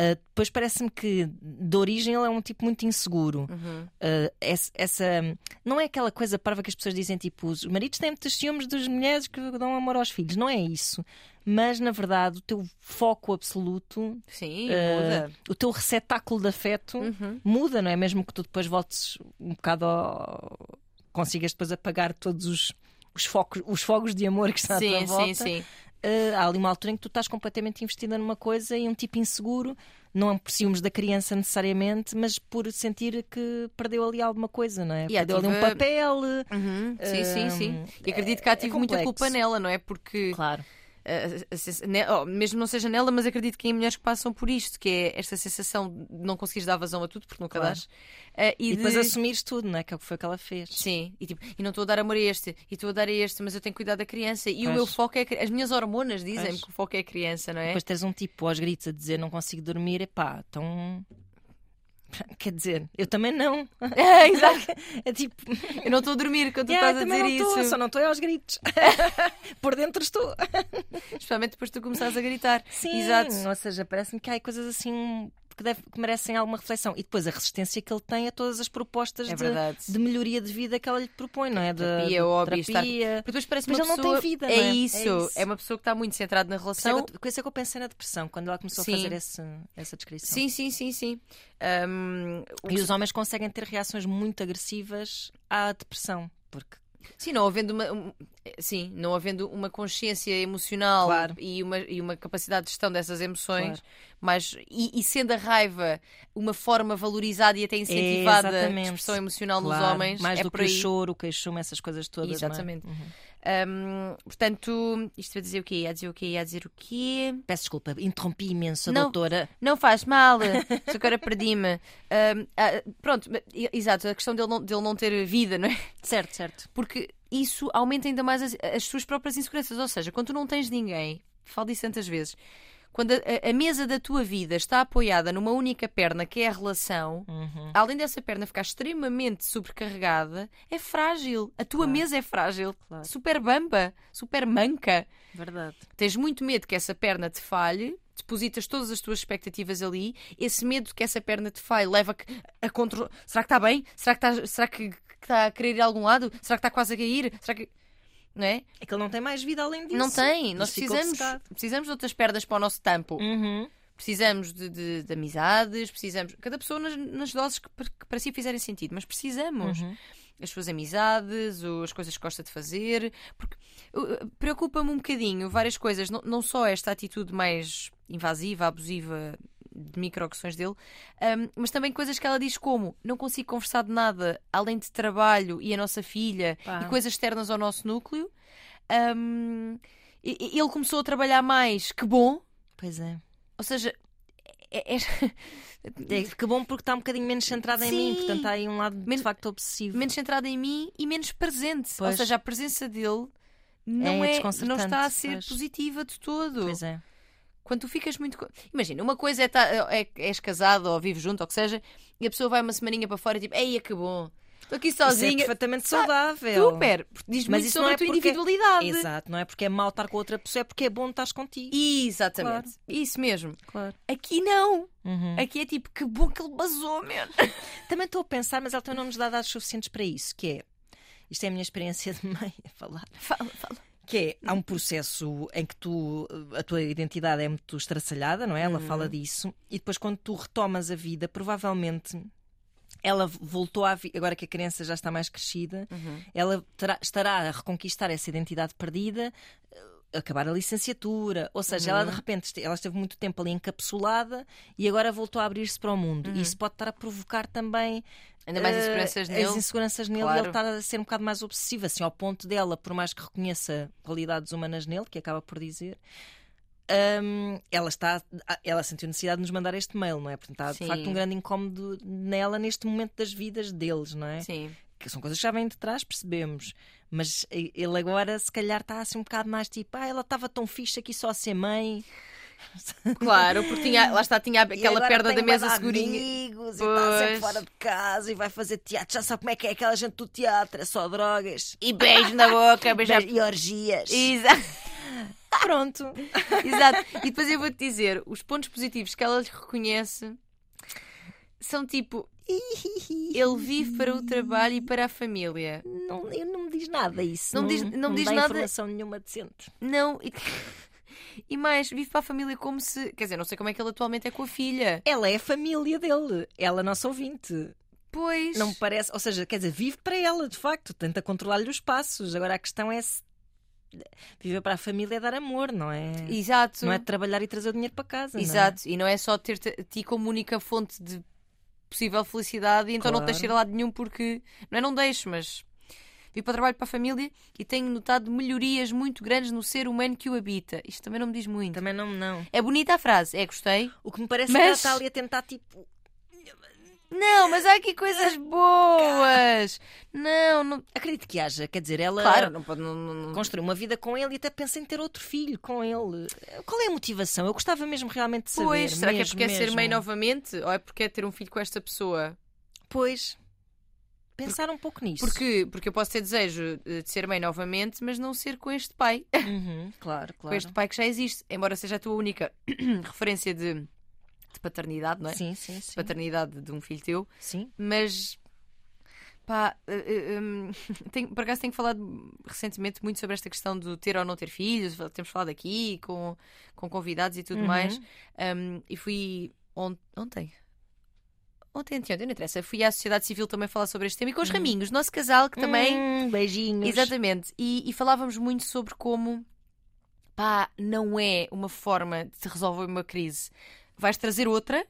Ah, depois parece-me que de origem ele é um tipo muito inseguro. Uhum. Ah, essa, essa- não é aquela coisa parva que as pessoas dizem tipo os maridos têm muitos ciúmes das mulheres que dão amor aos filhos. Não é isso. Mas na verdade o teu foco absoluto, Sim, ah, muda. o teu receptáculo de afeto Uhum. muda, não é? Mesmo que tu depois voltes um bocado ao... consigas depois apagar todos os, os, focos, os fogos de amor que estão à tua Sim, volta. sim, sim. Uh, há ali uma altura em que tu estás completamente investida numa coisa e um tipo inseguro, não é por ciúmes da criança necessariamente, mas por sentir que perdeu ali alguma coisa, não é? E perdeu ali um papel. Uhum. Sim, sim, sim. Hum, E acredito que há é tive muita complexo. culpa nela, não é? Porque Claro. Mesmo não seja nela, mas acredito que em mulheres que passam por isto, que é esta sensação de não conseguires dar vazão a tudo, porque nunca Claro. dás. Ah, e E depois de- assumires tudo, não é? Que é o que foi ela fez. Sim, e, tipo, e não estou a dar amor a este, e estou a dar a este, mas eu tenho que cuidar da criança. E o Pois. meu foco é. a As minhas hormonas dizem-me que o foco é a criança, não é? Depois tens um tipo aos gritos a dizer não consigo dormir, epá, então. [LAUGHS] Quer dizer, eu também não. [LAUGHS] É, exato. [LAUGHS] É tipo, Eu não estou a dormir quando tu "Yeah, estás a dizer não estou, isso. só não estou é aos gritos. Por dentro estou. Especialmente depois de tu começares a gritar. Sim, Exato. ou seja, parece-me que há coisas assim que, deve- que merecem alguma reflexão. E depois a resistência que ele tem a todas as propostas É de, de melhoria de vida que ela lhe propõe, não é? De, Terapia, de estar- terapia. Porque depois parece Mas uma ele não pessoa... tem vida, é, não é? É Isso. isso. é uma pessoa que está muito centrada na isso é relação. por isso é que eu pensei na depressão, quando ela começou Sim. a fazer esse, essa descrição. Sim, sim, sim, sim. O E os homens conseguem ter reações muito agressivas à depressão, porque Sim, não havendo uma, um- sim, não havendo uma consciência emocional Claro. e, uma, e uma capacidade de gestão dessas emoções, Claro. mas, e, e sendo a raiva uma forma valorizada e até incentivada de Exatamente. expressão emocional claro, nos homens, mais é do que o aí. choro, o queixume, essas coisas todas. é? Exatamente. Uhum. Ahm, portanto, isto vai dizer o quê? Ia dizer o quê? Ia dizer o quê? Peço desculpa, interrompi imenso a Não. doutora. Não faz mal, [LAUGHS] só agora perdi-me. Ahm, ah, pronto, exato, a questão dele não, dele não ter vida, não é? Certo, certo. porque isso aumenta ainda mais as, as suas próprias inseguranças. Ou seja, quando tu não tens ninguém, falo disso tantas vezes, quando a, a- mesa da tua vida está apoiada numa única perna, que é a relação, Uhum. além dessa perna ficar extremamente sobrecarregada, é frágil. A tua Claro. mesa é frágil, Claro. super bamba, super manca. Verdade. Tens muito medo que essa perna te falhe. Depositas todas as tuas expectativas ali, esse medo que essa perna te falhe leva a, a controlar. Será que está bem? Será que está, será que, que está a querer ir a algum lado? Será que está quase a cair? Será que. Não é? É que ele não tem mais vida além disso. Não tem. Nós precisamos, precisamos de outras pernas para o nosso tampo. Uhum. Precisamos de, de- de amizades, precisamos. Cada pessoa nas, nas doses que, para- que para si fizerem sentido, mas precisamos. Uhum. As suas amizades, ou as coisas que gosta de fazer. Porque uh, preocupa-me um bocadinho várias coisas, não, não só esta atitude mais invasiva, abusiva de microagressões dele, um, mas também coisas que ela diz como não consigo conversar de nada além de trabalho e a nossa filha Pá. e coisas externas ao nosso núcleo. Um, ele começou a trabalhar mais, que bom. Pois é. Ou seja, é- é- É, que bom porque está um bocadinho menos centrada em mim, Sim. portanto está aí um lado de Men- facto obsessivo. menos centrada em mim e menos presente. Ou Pois. seja, a presença dele não, É é, não está a ser pois. positiva de todo. Pois é. Quando tu ficas muito. co- Imagina, uma coisa é, tá, é és casado ou vives junto, ou que seja, e a pessoa vai uma semaninha para fora e tipo, ei, acabou. Estou aqui Isso é sozinha. perfeitamente saudável. Super! Porque Diz Mas muito isso sobre não é a tua porque- individualidade. Exato, não é porque é mau estar com outra pessoa, é porque é bom estar contigo. Exatamente. Isso mesmo. Claro. Aqui não. Uhum. Aqui é tipo, que bom que ele basou, man. [LAUGHS] Também estou a pensar, mas ela também não nos dá dados suficientes para isso, que é. Isto é a minha experiência de mãe a falar. Fala, fala. Que é, há um processo em que tu, a tua identidade é muito estraçalhada, não é? Ela fala disso, e depois quando tu retomas a vida, provavelmente ela voltou à vida, agora que a criança já está mais crescida, ela terá- estará a reconquistar essa identidade perdida, eh, acabar a licenciatura, ou seja, ela de repente este- ela esteve muito tempo ali encapsulada e agora voltou a abrir-se para o mundo. E isso pode estar a provocar também Ainda mais eh, inseguranças as nele. inseguranças nele Claro. ele estar a ser um bocado mais obsessivo, assim, ao ponto dela, por mais que reconheça qualidades humanas nele, que acaba por dizer. hum, ela está ela sentiu necessidade de nos mandar este mail, não é? Portanto, há de facto um grande incómodo nela neste momento das vidas deles, não é? Sim. Que são coisas que já vêm de trás, percebemos. Mas ele agora, se calhar, está assim um bocado mais tipo, ah, ela estava tão fixe aqui só a ser mãe. [LAUGHS] Claro, porque tinha, lá está, tinha aquela perna tem da mesa segurinha. amigos e está sempre Pois. fora de casa e vai fazer teatro. Já sabe como é que é aquela gente do teatro, é só drogas. E beijo na boca, beijar. E orgias. Exato. [LAUGHS] Pronto. Exato. E depois eu vou-te dizer, os pontos positivos que ela lhe reconhece são tipo, ele vive para o trabalho e para a família. Não, não me diz nada isso. Não diz- não diz dá nada- informação nenhuma decente. Não. E, e mais, vive para a família como se. Quer dizer, não sei como é que ele atualmente é com a filha. Ela é a família dele. Ela é nossa ouvinte. Pois. Não me parece. Ou seja, quer dizer, vive para ela, de facto. Tenta controlar-lhe os passos. Agora a questão é se. Viver para a família é dar amor, não é? Exato. Não é trabalhar e trazer o dinheiro para casa. não é? Exato. E não é só ter ti como única fonte de possível felicidade e então não te deixo ir a lado nenhum porque. Não é não deixo, mas. Vim para o trabalho para a família e tenho notado melhorias muito grandes no ser humano que o habita. Isto também não me diz muito. Também não, não. É bonita a frase, é gostei. O que me parece Mas- que ela está ali a tentar, tipo. Não, mas há aqui coisas boas. Não, não. Acredito que haja. Quer dizer, ela Claro, não pode. Não, não, construiu uma vida com ele e até pensa em ter outro filho com ele. Qual é a motivação? Eu gostava mesmo realmente de saber. Pois, será que é mesmo, porque é ser mãe mesmo. novamente? Ou é porque é ter um filho com esta pessoa? Pois. Pensar um pouco nisso. Porque, porque eu posso ter desejo eh, de ser mãe novamente, mas não ser com este pai. [LAUGHS] Uhum, claro, Com claro. este pai que já existe. Embora seja a tua única [CLEARS THROAT] referência de, de paternidade, não é? Sim, sim, sim. Paternidade de um filho teu. Sim. Mas. Pá, eh, eh, hum, [LAUGHS] tenho- por acaso tenho falado recentemente muito sobre esta questão de ter ou não ter filhos. Temos falado aqui com, com convidados e tudo Uhum. mais. Um, e fui on- ontem. Ontem, anteontem, não interessa. Fui à sociedade civil também falar sobre este tema e com os raminhos, nosso casal, que também. Hum, beijinhos. Exatamente. E, e falávamos muito sobre como pá, não é uma forma de resolver uma crise. Vais trazer outra,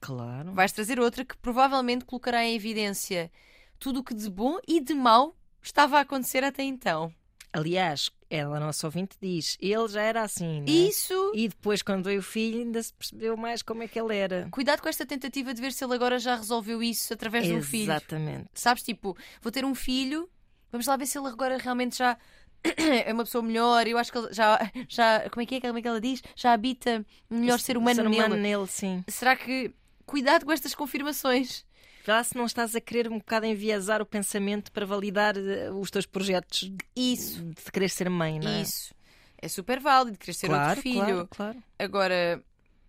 Claro. vais trazer outra que provavelmente colocará em evidência tudo o que de bom e de mau estava a acontecer até então. Aliás, ela, nossa ouvinte, diz: ele já era assim. Né? Isso. E depois, quando veio o filho, ainda se percebeu mais como é que ele era. Cuidado com esta tentativa de ver se ele agora já resolveu isso através de um filho. Exatamente. Sabes, tipo, vou ter um filho, vamos lá ver se ele agora realmente já [CLEARS THROAT] é uma pessoa melhor. Eu acho que ele já, já como, é que é, como é que ela diz? Já habita um melhor ser humano, ser humano nele. nele, sim. Será que. Cuidado com estas confirmações. Se não estás a querer um bocado enviesar o pensamento para validar eh, os teus projetos Isso, de querer ser mãe, não é? isso. É super válido querer ser claro, outro filho. Claro, claro. Agora,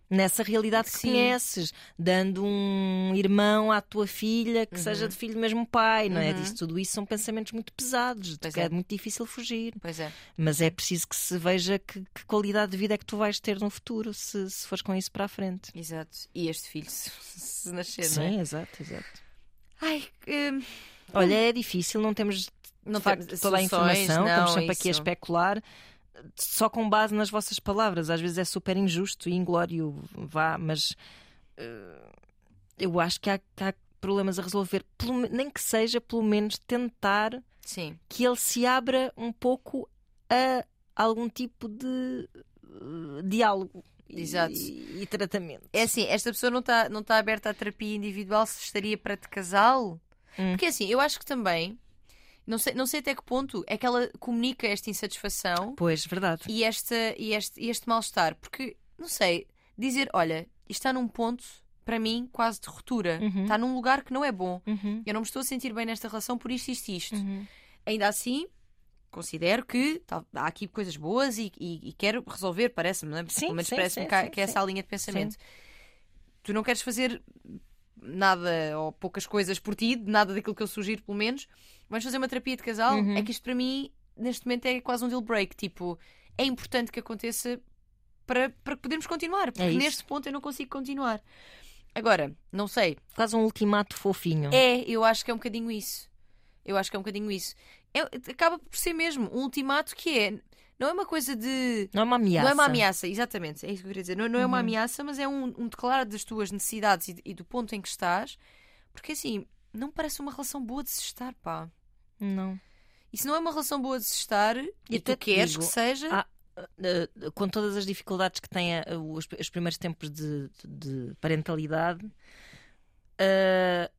Nessa realidade que Sim. conheces, dando um irmão à tua filha que seja de filho do mesmo pai, não é? Uhum. Disso, tudo isso são pensamentos muito pesados, de Pois que é. é muito difícil fugir. pois é. Mas é preciso que se veja que, que qualidade de vida é que tu vais ter no futuro se, se fores com isso para a frente. Exato. E este filho, [LAUGHS] se, se nascer, não é? Sim, exato, exato. Ai, hum, Olha, é difícil, não temos de não facto toda a informação, não, estamos sempre aqui a isso. especular. Só com base nas vossas palavras, às vezes é super injusto e inglório, vá, mas eh, eu acho que há, que há problemas a resolver, pelo nem que seja pelo menos tentar Sim. que ele se abra um pouco a algum tipo de eh, diálogo e- Exato. e, e tratamento. É assim, esta pessoa não está não tá aberta à terapia individual se estaria para de casal? Hum. Porque assim, eu acho que também, não sei, não sei até que ponto é que ela comunica esta insatisfação Pois, verdade. e, esta, e este, este mal-estar. Porque não sei, dizer: olha, isto está num ponto, para mim, quase de ruptura. Uhum. Está num lugar que não é bom. Uhum. Eu não me estou a sentir bem nesta relação por isto, isto isto. Uhum. Ainda assim, considero que tá- há aqui coisas boas e, e- e quero resolver, parece-me, não é? Sim, Pelo menos sim, parece-me sim, que, sim, que é sim. essa a linha de pensamento. Tu não queres fazer nada ou poucas coisas por ti, nada daquilo que eu sugiro, pelo menos. Vamos fazer uma terapia de casal. Uhum. É que isto para mim, neste momento, é quase um deal break. Tipo, é importante que aconteça para, para podermos continuar, porque É neste ponto eu não consigo continuar. Agora, não sei, Quase um ultimato fofinho. é, eu acho que é um bocadinho isso. Eu acho que é um bocadinho isso. É- acaba por ser mesmo um ultimato que é. Não é uma coisa de. Não é uma ameaça. Não é uma ameaça, exatamente. É isso que eu queria dizer. Não, não é uma Uhum. ameaça, mas é um, um declarar das tuas necessidades e, e do ponto em que estás. Porque assim, não parece uma relação boa de se estar, pá. Não. E se não é uma relação boa de se estar e, até tu queres digo, que seja. ah, Uh, com todas as dificuldades que têm uh, os, os primeiros tempos de, de parentalidade, uh,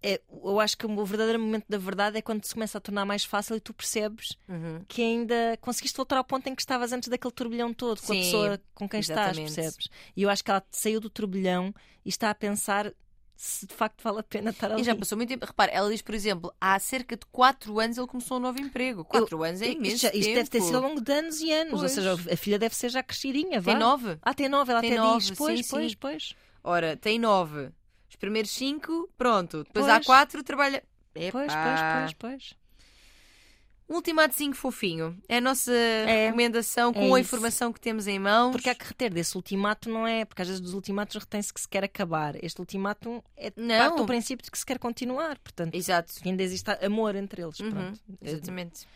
é- eu acho que o verdadeiro momento da verdade é quando se começa a tornar mais fácil e tu percebes Uhum. que ainda conseguiste voltar ao ponto em que estavas antes daquele turbilhão todo, com a Sim, pessoa com quem estás, exatamente. percebes? E eu acho que ela saiu do turbilhão e está a pensar se de facto vale a pena estar ali. E já passou muito tempo. Repara, ela diz, por exemplo, há cerca de 4 anos ele começou um novo emprego. 4 anos é Isto imenso. já- Isto, deve ter sido ao longo de anos e anos. Ou Pois. seja, a filha deve ser já crescidinha. Tem vá. 9. Ah, tem nove, ela Tem até nove, diz. Pois, sim, pois, sim. pois. Ora, tem 9. Os primeiros 5, pronto. Depois há Pois. 4, trabalha. Epá. Pois, pois, pois, pois. Um ultimatozinho fofinho. É a nossa É. recomendação com É a informação que temos em mãos. Porque há que reter desse ultimato, não é? Porque às vezes dos ultimatos retém-se que se quer acabar. Este ultimato é Não. parte do princípio de que se quer continuar. Portanto, Exato. ainda existe amor entre eles. Uhum, Pronto. Exatamente.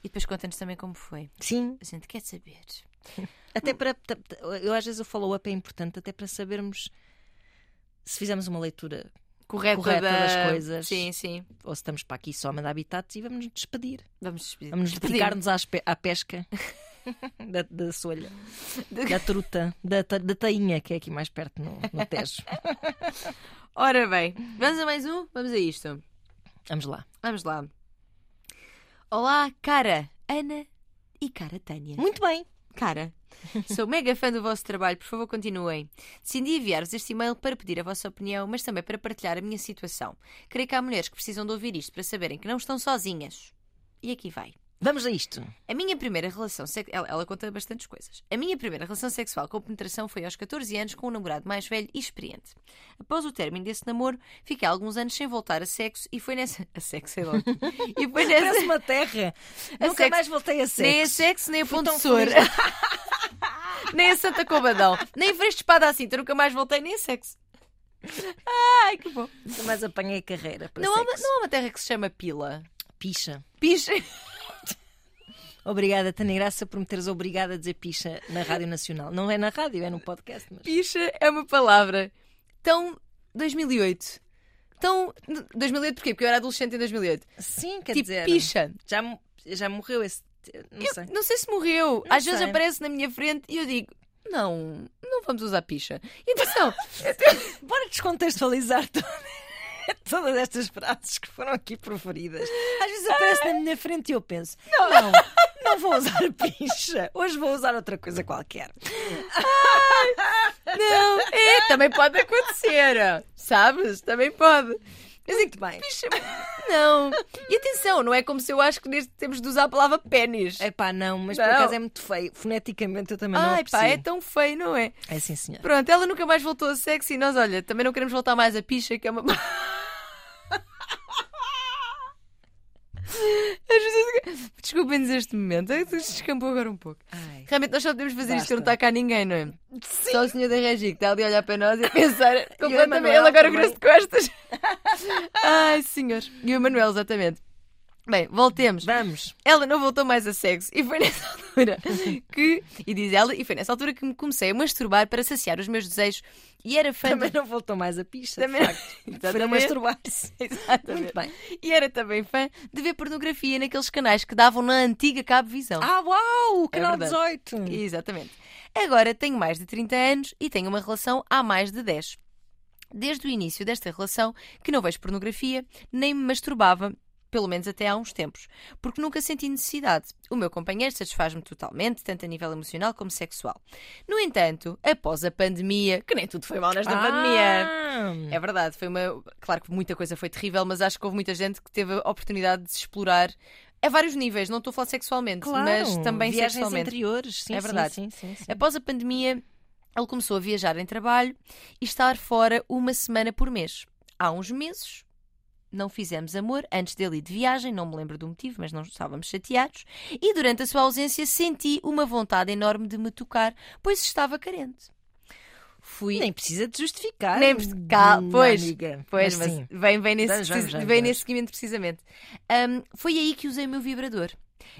E depois conta-nos também como foi. Sim, A gente quer saber. [LAUGHS] até para. Eu às vezes o follow-up é importante, até para sabermos se fizemos uma leitura Correta, Correta da- das coisas. Sim, sim. ou se estamos para aqui só a mandar habitats e vamos nos despedir. Vamos despedir. Vamos dedicar-nos pe- à pesca [LAUGHS] da, da solha, da truta, da, da tainha, que é aqui mais perto no, no Tejo. [LAUGHS] Ora bem, vamos a mais um? Vamos a isto. Vamos lá. Vamos lá. Olá, cara Ana e cara Tânia. Muito bem. Cara, sou mega fã do vosso trabalho, por favor continuem. Decidi enviar-vos este e-mail para pedir a vossa opinião, mas também para partilhar a minha situação. Creio que há mulheres que precisam de ouvir isto para saberem que não estão sozinhas. E aqui vai. Vamos a isto. A minha primeira relação sexual. Ela, conta bastantes coisas. A minha primeira relação sexual com penetração foi aos 14 anos com um namorado mais velho e experiente. Após o término desse namoro, fiquei alguns anos sem voltar a sexo e foi nessa. A sexo é ótimo. [LAUGHS] E foi nessa. Parece uma terra. A Nunca sexo- mais voltei a sexo. Nem a sexo, nem a feliz. [LAUGHS] nem a Santa Cobadão. Nem de Espada assim. Eu nunca mais voltei nem a sexo. Ai, que bom. Nunca mais apanhei carreira para Não há, uma, sexo. não há uma terra que se chama Pila. Picha. Picha. Obrigada, Tânia Graça, por me teres obrigada a dizer picha na Rádio Nacional. Não é na rádio, é no podcast. Mas... Picha é uma palavra tão 2008. Tão 2008 porquê? Porque eu era adolescente em 2008. Sim, quer tipo dizer. picha. Já, já morreu esse. Não sei. Não sei se morreu. Não Às vezes sei. aparece na minha frente e eu digo: não, não vamos usar picha. E atenção, [LAUGHS] Bora descontextualizar to- [LAUGHS] todas estas frases que foram aqui proferidas. Às vezes aparece na minha frente e eu penso: não, não, vou usar picha. Hoje vou usar outra coisa qualquer. não, é, também pode acontecer. Sabes? Também pode. Mas é Muito bem. picha. Não. E atenção, não é como se eu acho que neste temos de usar a palavra pênis. É pá, não, mas por Não. acaso é muito feio. Foneticamente eu também não Ai pá, é tão feio, não é? É sim, senhor. Pronto, ela nunca mais voltou a sexo e nós, olha, também não queremos voltar mais a picha, que é uma. [LAUGHS] Às vezes- Desculpem-nos este momento, é que isto descampou agora um pouco. Ai. Realmente nós só podemos fazer isto Basta. quando não está cá ninguém, não é? Só o senhor da Regi que está ali a olhar para nós e a [LAUGHS] pensar completamente. Ele agora virou-se de costas. [LAUGHS] Ai, senhor. E o Emanuel, exatamente. Bem, voltemos. Vamos. Ela não voltou mais a sexo e foi [LAUGHS] nessa altura que, e diz ela, e foi nessa altura que me comecei a masturbar para saciar os meus desejos e era fã Também de... não voltou mais a picha. Também- de facto. Foi a Exatamente. masturbar-se. [LAUGHS] Exatamente. Muito bem. E era também fã de ver pornografia naqueles canais que davam na antiga Cabo Visão. Ah, uau! Canal É verdade. 18. Exatamente. Agora tenho mais de 30 anos e tenho uma relação há mais de 10. Desde o início desta relação que não vejo pornografia, nem me masturbava pelo menos até há uns tempos, porque nunca senti necessidade. O meu companheiro satisfaz-me totalmente, tanto a nível emocional como sexual. No entanto, após a pandemia, que nem tudo foi mal nesta Ah! pandemia. É verdade, foi uma. Claro que muita coisa foi terrível, mas acho que houve muita gente que teve a oportunidade de se explorar a vários níveis. Não estou a falar sexualmente, Claro, mas também viagens sexualmente. interiores. Sim, É verdade. Sim, sim, sim. Após a pandemia, ele começou a viajar em trabalho e estar fora uma semana por mês. Há uns meses. Não fizemos amor antes dele ir de viagem, não me lembro do motivo, mas não estávamos chateados. E durante a sua ausência senti uma vontade enorme de me tocar, pois estava carente. Fui. Nem precisa de justificar. Nem Cal- pois, amiga. Pois, mas sim. vem, vem, nesse, Vamos, vamos, vamos, vem nesse seguimento precisamente. Ahm, foi aí que usei o meu vibrador.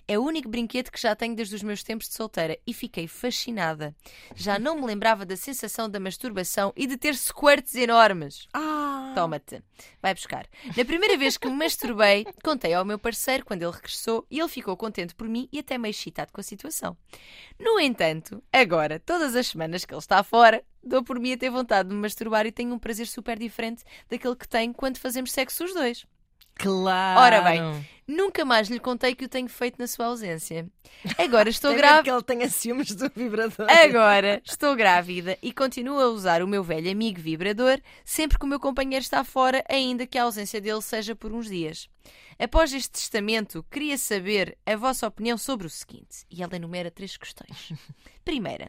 É o único brinquedo que já tenho desde os meus tempos de solteira e fiquei fascinada. Já não me lembrava da sensação da masturbação e de ter squirts enormes. Ah, Toma-te. Vai buscar. Na primeira vez que me masturbei, contei ao meu parceiro quando ele regressou e ele ficou contente por mim e até meio excitado com a situação. No entanto, agora, todas as semanas que ele está fora, dou por mim a ter vontade de me masturbar e tenho um prazer super diferente daquele que tenho quando fazemos sexo os dois. Claro. Ora bem, Nunca mais lhe contei que o tenho feito na sua ausência. Agora [LAUGHS] estou grávida. que ele tenha ciúmes do vibrador. Agora estou grávida e continuo a usar o meu velho amigo vibrador sempre que o meu companheiro está fora, ainda que a ausência dele seja por uns dias. Após este testamento, queria saber a vossa opinião sobre o seguinte. E ela enumera três questões. [LAUGHS] Primeira,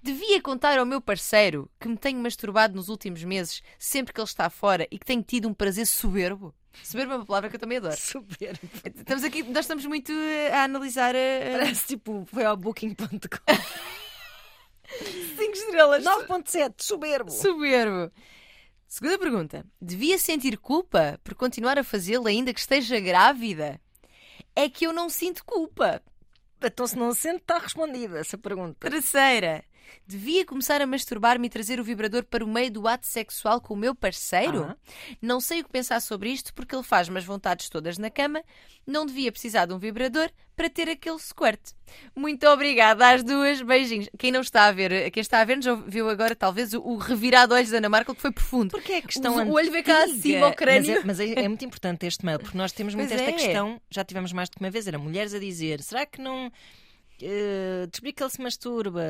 devia contar ao meu parceiro que me tenho masturbado nos últimos meses sempre que ele está fora e que tenho tido um prazer soberbo? Soberbo é uma palavra que eu também adoro. Soberbo. Estamos aqui, nós estamos muito eh, a analisar a, a... Parece tipo, foi ao booking.com. [LAUGHS] cinco estrelas. 9.7, soberbo. Soberbo. Segunda pergunta. Devia sentir culpa por continuar a fazê-lo ainda que esteja grávida? É que eu não sinto culpa. Então, se não sente, está respondida essa pergunta. Terceira. Devia começar a masturbar-me e trazer o vibrador para o meio do ato sexual com o meu parceiro? Ah. Não sei o que pensar sobre isto porque ele faz-me as vontades todas na cama. Não devia precisar de um vibrador para ter aquele squirt. Muito obrigada às duas. Beijinhos. Quem não está a ver, quem está a ver, já viu agora talvez o, o revirar de olhos da Ana Markel que foi profundo. Porque é questão O olho vem cá acima ao crânio. Mas, é, mas é- é muito importante este mail, porque nós temos [LAUGHS] muito Pois esta é. questão, já tivemos mais do que uma vez, era mulheres a dizer, será que não eh, descobri que ele se masturba?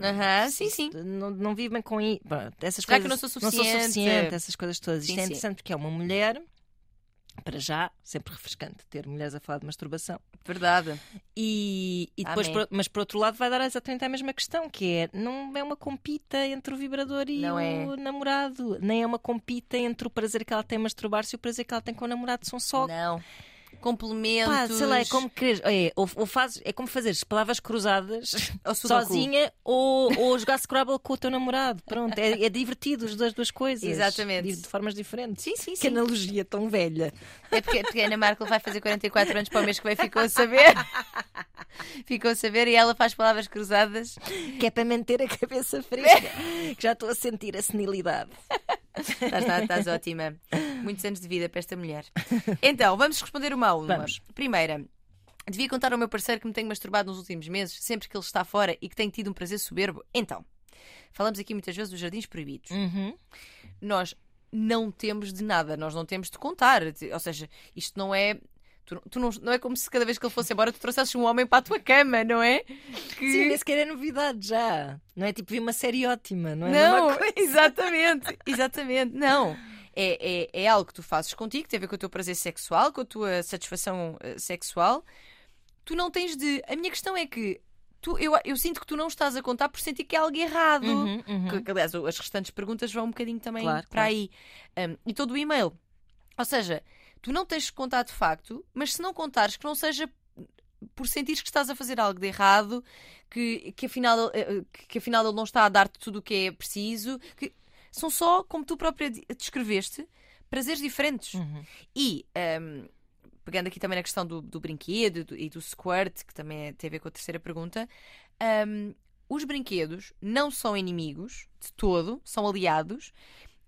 Aham, sim, sim. Não, não vivem com isso. Essas Será que coisas, não sou Não sou suficiente? suficiente, essas coisas todas. Sim, Isto é sim. interessante porque é uma mulher, para já, sempre refrescante ter mulheres a falar de masturbação. Verdade. E, e depois, por- mas por outro lado, vai dar exatamente a mesma questão, que é não é uma compita entre o vibrador e Não o é. namorado, nem é uma compita entre o prazer que ela tem em masturbar-se e o prazer que ela tem com o namorado. São só. Não. Complementos. Pá, sei lá, é como querer, é, ou, ou fazes, é como fazeres palavras cruzadas [LAUGHS] Ou sozinha ou, ou jogar Scrabble com o teu namorado. Pronto, é, é divertido as duas, duas coisas. Exatamente. De, de formas diferentes. Sim, sim, Que sim. analogia tão velha. É porque, porque a Ana Markel vai fazer 44 anos para o mês que vem, ficou a saber. [LAUGHS] ficou a saber e ela faz palavras cruzadas. Que é para manter a cabeça fresca. que já estou a sentir a senilidade. [LAUGHS] Estás, ótima. Muitos anos de vida para esta mulher. Então, vamos responder uma a uma. Vamos. Primeira. Devia contar ao meu parceiro que me tenho masturbado nos últimos meses, sempre que ele está fora e que tenho tido um prazer soberbo. Então, falamos aqui muitas vezes dos jardins proibidos. Uhum. Nós não temos de nada, nós não temos de contar. Ou seja, isto não é. Tu, tu não, não é como se cada vez que ele fosse embora tu trouxesses um homem para a tua cama, não é? Que... Sim, nem sequer é novidade já. Não é tipo vi uma série ótima, não é? Não, [LAUGHS] exatamente, exatamente, não. É, é, é algo que tu fazes contigo, tem a ver com o teu prazer sexual, com a tua satisfação eh, sexual. Tu não tens de. A minha questão é que tu, eu, eu sinto que tu não estás a contar por sentir que é algo errado. Uhum, uhum. Que, que, aliás, as restantes perguntas vão um bocadinho também Claro, para claro. aí. Um, e todo o e-mail. Ou seja, tu não tens de contar de facto, mas se não contares, que não seja por sentires que estás a fazer algo de errado, que, que, afinal, eh, que, que afinal ele não está a dar-te tudo o que é preciso. Que são só, como tu própria descreveste, prazeres diferentes. Uhum. E, um, pegando aqui também na questão do, do brinquedo do- e do squirt, que também é- tem a ver com a terceira pergunta, um, os brinquedos não são inimigos de todo, são aliados.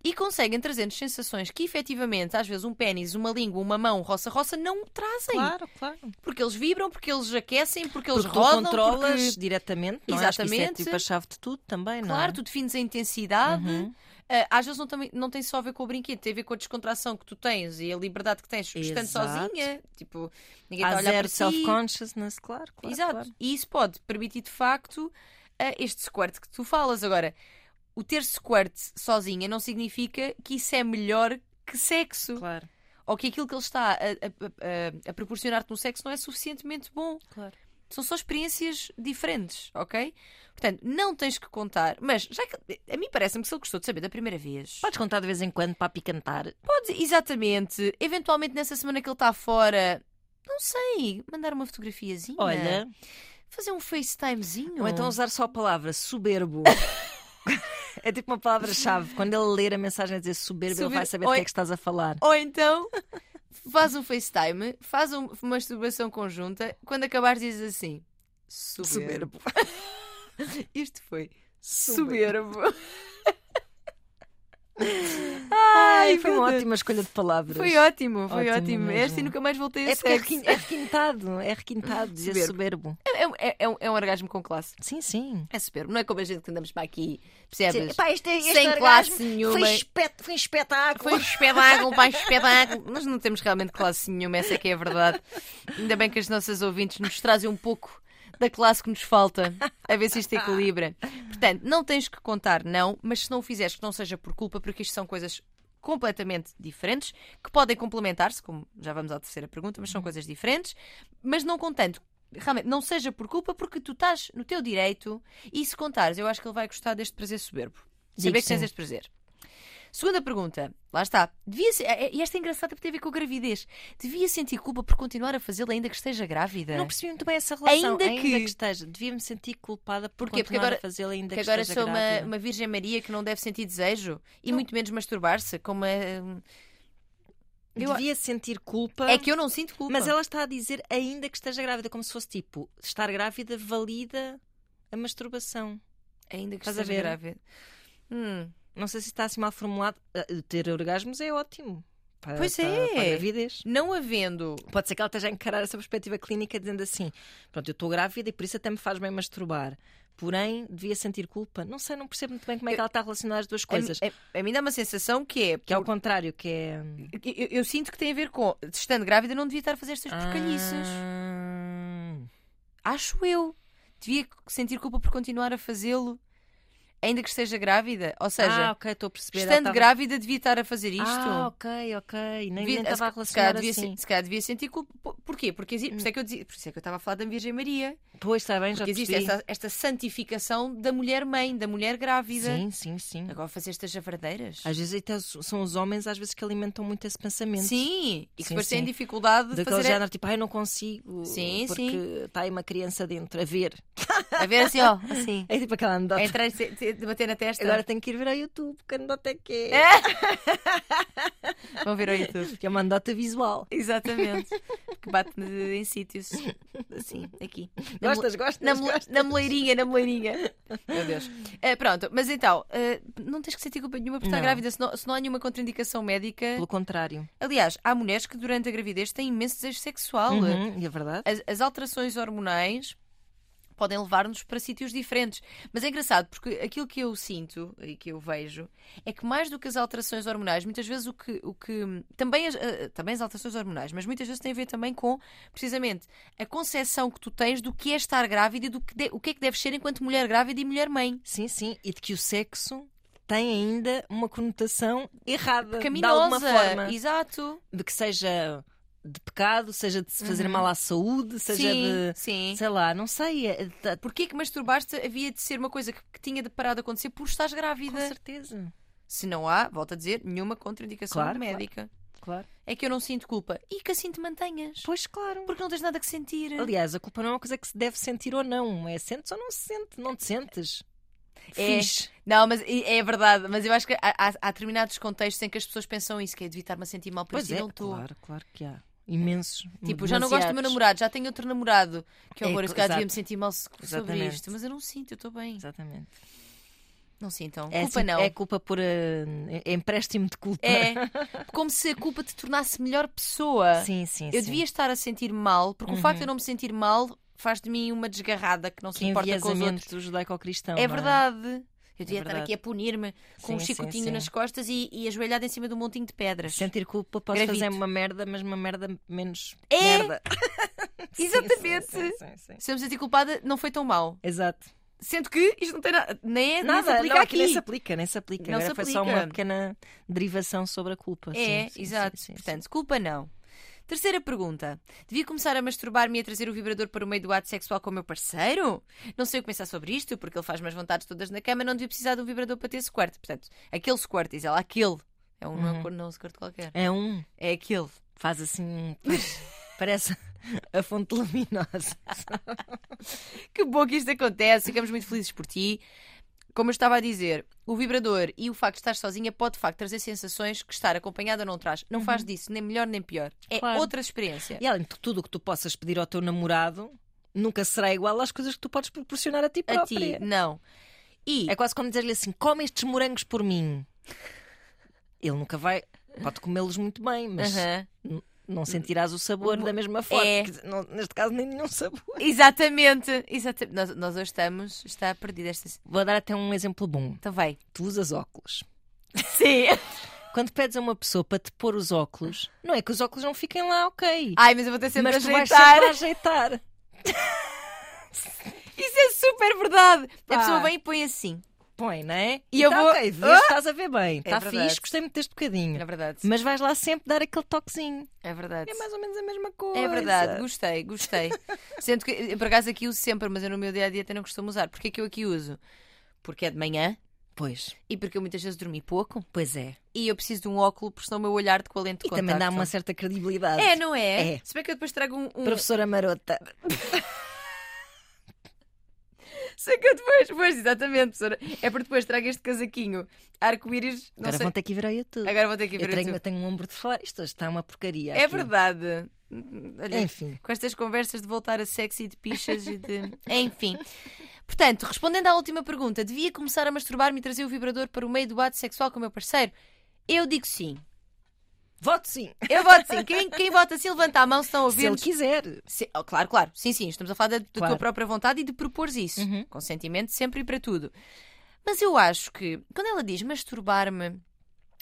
E conseguem trazer-nos sensações que efetivamente, às vezes, um pênis, uma língua, uma mão, roça-roça, não trazem. Claro, claro. Porque eles vibram, porque eles aquecem, porque eles Porque rodam. tu controlas porque... diretamente, não é? Acho que é Exatamente. tipo a chave de tudo também, não Claro, é? tu defines a intensidade. Uhum. Ah, às vezes não, também, não tem só a ver com o brinquedo, tem a ver com a descontração que tu tens e a liberdade que tens estando sozinha. Tipo, ninguém está a olhar zero self-consciousness, claro, claro. Exato. claro. E isso pode permitir de facto ah, este squirt que tu falas. Agora, o ter squirt sozinha não significa que isso é melhor que sexo. Claro, Ou que aquilo que ele está a, a- a- a proporcionar-te no sexo não é suficientemente bom. claro. São só experiências diferentes, ok? Portanto, não tens que contar, mas já que a mim parece-me que se ele gostou de saber da primeira vez, Podes contar de vez em quando para picantar. pode exatamente, eventualmente nessa semana que ele está fora, não sei, mandar uma fotografiazinha, Olha, fazer um FaceTimezinho. ou então usar só a palavra soberbo. [LAUGHS] é tipo uma palavra-chave. Quando ele ler a mensagem a dizer soberbo, ele vai saber do Oi. que é que estás a falar. Ou então faz um FaceTime, faz um- uma masturbação conjunta, quando acabares dizes assim: soberbo. [LAUGHS] Isto foi soberbo. [LAUGHS] Ai, foi meu uma ótima escolha de palavras. Foi ótimo, foi Ótimo ótimo. mesmo. Este e nunca mais voltei a É é, sexo. é requintado, é requintado [LAUGHS] dizer Soberbo. soberbo. É, é- é um, é um orgasmo com classe. Sim, sim. É superbo. Não é como a gente que andamos para aqui, percebes? Epá, este, este Sem classe nenhuma. Foi, espet- foi um espetáculo. Foi um espetáculo, pai, [LAUGHS] espetáculo. Nós não temos realmente classe nenhuma, essa é que é a verdade. Ainda bem que as nossas ouvintes nos trazem um pouco da classe que nos falta, a ver se isto equilibra. Portanto, não tens que contar, não, mas se não o fizeres, que não seja por culpa, porque isto são coisas completamente diferentes, que podem complementar-se, como já vamos à terceira pergunta, mas são coisas diferentes, mas não contando. Realmente, não seja por culpa, porque tu estás no teu direito e se contares, eu acho que ele vai gostar deste prazer soberbo. Saber que tens este prazer. Segunda pergunta, lá está. Devia ser, é- é- e esta é engraçada porque tem a ver com a gravidez. Devia sentir culpa por continuar a fazê-la ainda que esteja grávida? Não percebi muito bem essa relação. Ainda Ainda, que- que... esteja. Devia-me sentir culpada por Porquê? Porque continuar agora- a fazê-la ainda que que, agora esteja sou uma, grávida. uma Virgem Maria que não deve sentir desejo e Não. muito menos masturbar-se. Como é... eu- Devia sentir culpa. é que eu não sinto culpa. Mas ela está a dizer ainda que esteja grávida, como se fosse tipo, estar grávida valida a masturbação. Ainda que Estás esteja grávida. Hum. Não sei se está assim mal formulado. Ah, Ter orgasmos é ótimo. Para, Pois para- é. Para a gravidez. Não havendo. Pode ser que ela esteja a encarar essa perspectiva clínica dizendo assim: pronto, eu estou grávida e por isso até me faz bem masturbar. Porém, devia sentir culpa. Não sei, não percebo muito bem como é que ela está a relacionar as duas coisas. A, a, a mim dá uma sensação que é. Que é ao contrário, que é. eu, eu sinto que tem a ver com. Estando grávida, não devia estar a fazer estas porcalhices. Ah, Acho eu. Devia sentir culpa por continuar a fazê-lo. Ainda que esteja grávida. Ou seja, ah, ok, estou a perceber. Estando estava- grávida, devia estar a fazer isto. Ah, ok, ok. Nem, Devia- nem estava a se- se calhar relacionar devia, assim. se- se calhar devia sentir culpa. Por- Porquê? Porque existe, por, isso é que eu dizia, por isso é que eu estava a falar da Virgem Maria. Pois, está bem, já Porque existe percebi. esta, esta santificação da mulher-mãe, da mulher grávida. Sim, sim, sim. Agora fazer estas javardeiras. Às vezes até são os homens às vezes que alimentam muito esse pensamento. Sim, e que depois têm dificuldade de Daquele fazer. género tipo, ai, não consigo. Sim, porque está aí uma criança dentro a ver. A ver assim, ó, assim. [LAUGHS] É tipo aquela anedota. Entrar se- bater na testa. Agora tenho que ir ver ao YouTube, que anedota é que é. [LAUGHS] Vão ver ao YouTube. Que é uma anedota visual. Exatamente. Que bate em sítios. Assim, aqui. Na Gostas, gostas? Na, gostas? na moleirinha, na moleirinha. Meu Deus. Eh, pronto, mas então, eh, não tens que sentir culpa nenhuma por estar Não. grávida se não, se não há nenhuma contraindicação médica. Pelo contrário. Aliás, há mulheres que durante a gravidez têm imenso desejo sexual. Uhum, e é verdade. As, as alterações hormonais podem levar-nos para sítios diferentes. Mas é engraçado porque aquilo que eu sinto e que eu vejo é que mais do que as alterações hormonais, muitas vezes o que. O que também, as, eh, também as alterações hormonais, mas muitas vezes tem a ver também com, precisamente, a concepção que tu tens do que é estar grávida e do que de- o que é que deves ser enquanto mulher grávida e mulher mãe. Sim, sim. E de que o sexo tem ainda uma conotação errada. De Caminosa. alguma forma. Exato. De que seja de pecado, seja de se fazer mal à saúde, seja Uhum. sim, de. sim. Sei lá, não sei. é- tá- Porquê que masturbar-te havia de ser uma coisa que, que tinha de parar de acontecer por estás Com grávida? certeza. Se não há, volto a dizer, nenhuma contraindicação Claro, médica. Claro. É que eu não sinto culpa. E que assim te mantenhas. Pois claro. Porque não tens nada que sentir. Aliás, a culpa não é uma coisa que se deve sentir ou não. É sentes ou não se sente. Não te sentes. É. Fixe. Não, mas é é verdade. Mas eu acho que há, há- há determinados contextos em que as pessoas pensam isso, que é de estar-me a sentir mal por Pois isso é, e não estou. claro, claro que há. Imensos. Tipo, já não gosto do meu namorado, já tenho outro namorado. Que É, horror, esse cara exato. devia me sentir mal so- sobre Exatamente. isto. Mas eu não sinto, eu estou bem. Exatamente. Não sintam. É, culpa assim, não. é culpa por eh, é empréstimo de culpa. É [LAUGHS] como se a culpa te tornasse melhor pessoa. Sim, sim, Eu sim. devia estar a sentir mal, porque o facto de eu não me sentir mal faz de mim uma desgarrada que não se que importa com os outros. judaico-cristão. É não verdade. Eu devia É estar aqui a punir-me com um Sim, sim, chicotinho sim. nas costas e, e ajoelhada em cima de um montinho de pedras. Sentir culpa, posso Gravito. fazer uma merda, mas uma merda menos É! merda. [LAUGHS] Sim, Exatamente. sim, sim, sim, sim. Se eu me sentir culpada, não foi tão mal. Exato. Sendo que isto não tem nada. Nem, é, nem se Nada, aplica não, aqui. nem se aplica, nem se aplica. Não Agora se foi só aplica. uma pequena derivação sobre a culpa. É, sim, sim, exato. sim, sim, sim. Portanto, culpa não. Terceira pergunta. Devia começar a masturbar-me e a trazer o vibrador para o meio do ato sexual com o meu parceiro? Não sei o que pensar sobre isto, porque ele faz umas vontades todas na cama, não devia precisar de um vibrador para ter squirt. Portanto, aquele squirt, diz ela, aquele. É um, não é um- não é um squirt qualquer. É um, É aquele. faz assim, [LAUGHS] parece a fonte [LAUGHS] luminosa. [LAUGHS] Que bom que isto acontece, ficamos muito felizes por ti. Como eu estava a dizer, o vibrador e o facto de estar sozinha pode de facto trazer sensações que estar acompanhada não traz. Não faz disso nem melhor nem pior. É Claro. outra experiência. E além de tudo o que tu possas pedir ao teu namorado, nunca será igual às coisas que tu podes proporcionar a ti A própria. ti, não. E É quase como dizer-lhe assim: come estes morangos por mim. Ele nunca vai. Pode comê-los muito bem, mas não sentirás o sabor da mesma forma. É. Não- neste caso, nem nenhum sabor. Exatamente, exatamente. Nós, nós hoje estamos, está perdida esta. Vou dar até um exemplo bom. Então vai. Tu usas óculos. [LAUGHS] Sim. Quando pedes a uma pessoa para te pôr os óculos, não é que os óculos não fiquem lá, ok. Ai, mas eu vou ter sempre mas a tu vais ajeitar. sempre a ajeitar. [LAUGHS] Isso é super verdade. A Pá. pessoa vem e põe assim. Põe, não é? E eu tá vou- ok, vês, Ah! estás a ver bem. Está verdade. fixe, gostei muito deste bocadinho. É verdade. Mas vais lá sempre dar aquele toquezinho. É verdade. É mais ou menos a mesma coisa. É verdade, gostei, gostei. [LAUGHS] Sendo que, por acaso, aqui uso sempre, mas eu no meu dia a dia até não costumo usar. Porquê que eu aqui uso? Porque é de manhã Pois, e porque eu muitas vezes dormi pouco pois é. e eu preciso de um óculo, porque senão o meu olhar de com a lente de E também dá uma certa credibilidade. É, não é? É. Se bem que eu depois trago um. um... Professora Marota. [LAUGHS] Se bem que eu depois, pois, exatamente, professora. É porque depois trago este casaquinho arco-íris. Agora sei. vão ter que ir ver ao YouTube. Agora vou ter que eu, ver o tenho, eu YouTube. tenho um ombro de fora. Isto hoje está uma porcaria. É aqui. verdade. Olha, Enfim. com estas conversas de voltar a sexy e de pichas e de. [LAUGHS] Enfim. Portanto, respondendo à última pergunta, devia começar a masturbar-me e trazer o vibrador para o meio do ato sexual com o meu parceiro? Eu digo sim. Voto sim. [LAUGHS] Eu voto sim. Quem, quem vota sim, levanta a mão se estão a Se ele ouvir. quiser. Se- oh, claro, claro. Sim, sim. Estamos a falar da, da Claro. tua própria vontade e de propores isso. Uhum. Consentimento sempre e para tudo. Mas eu acho que, quando ela diz masturbar-me,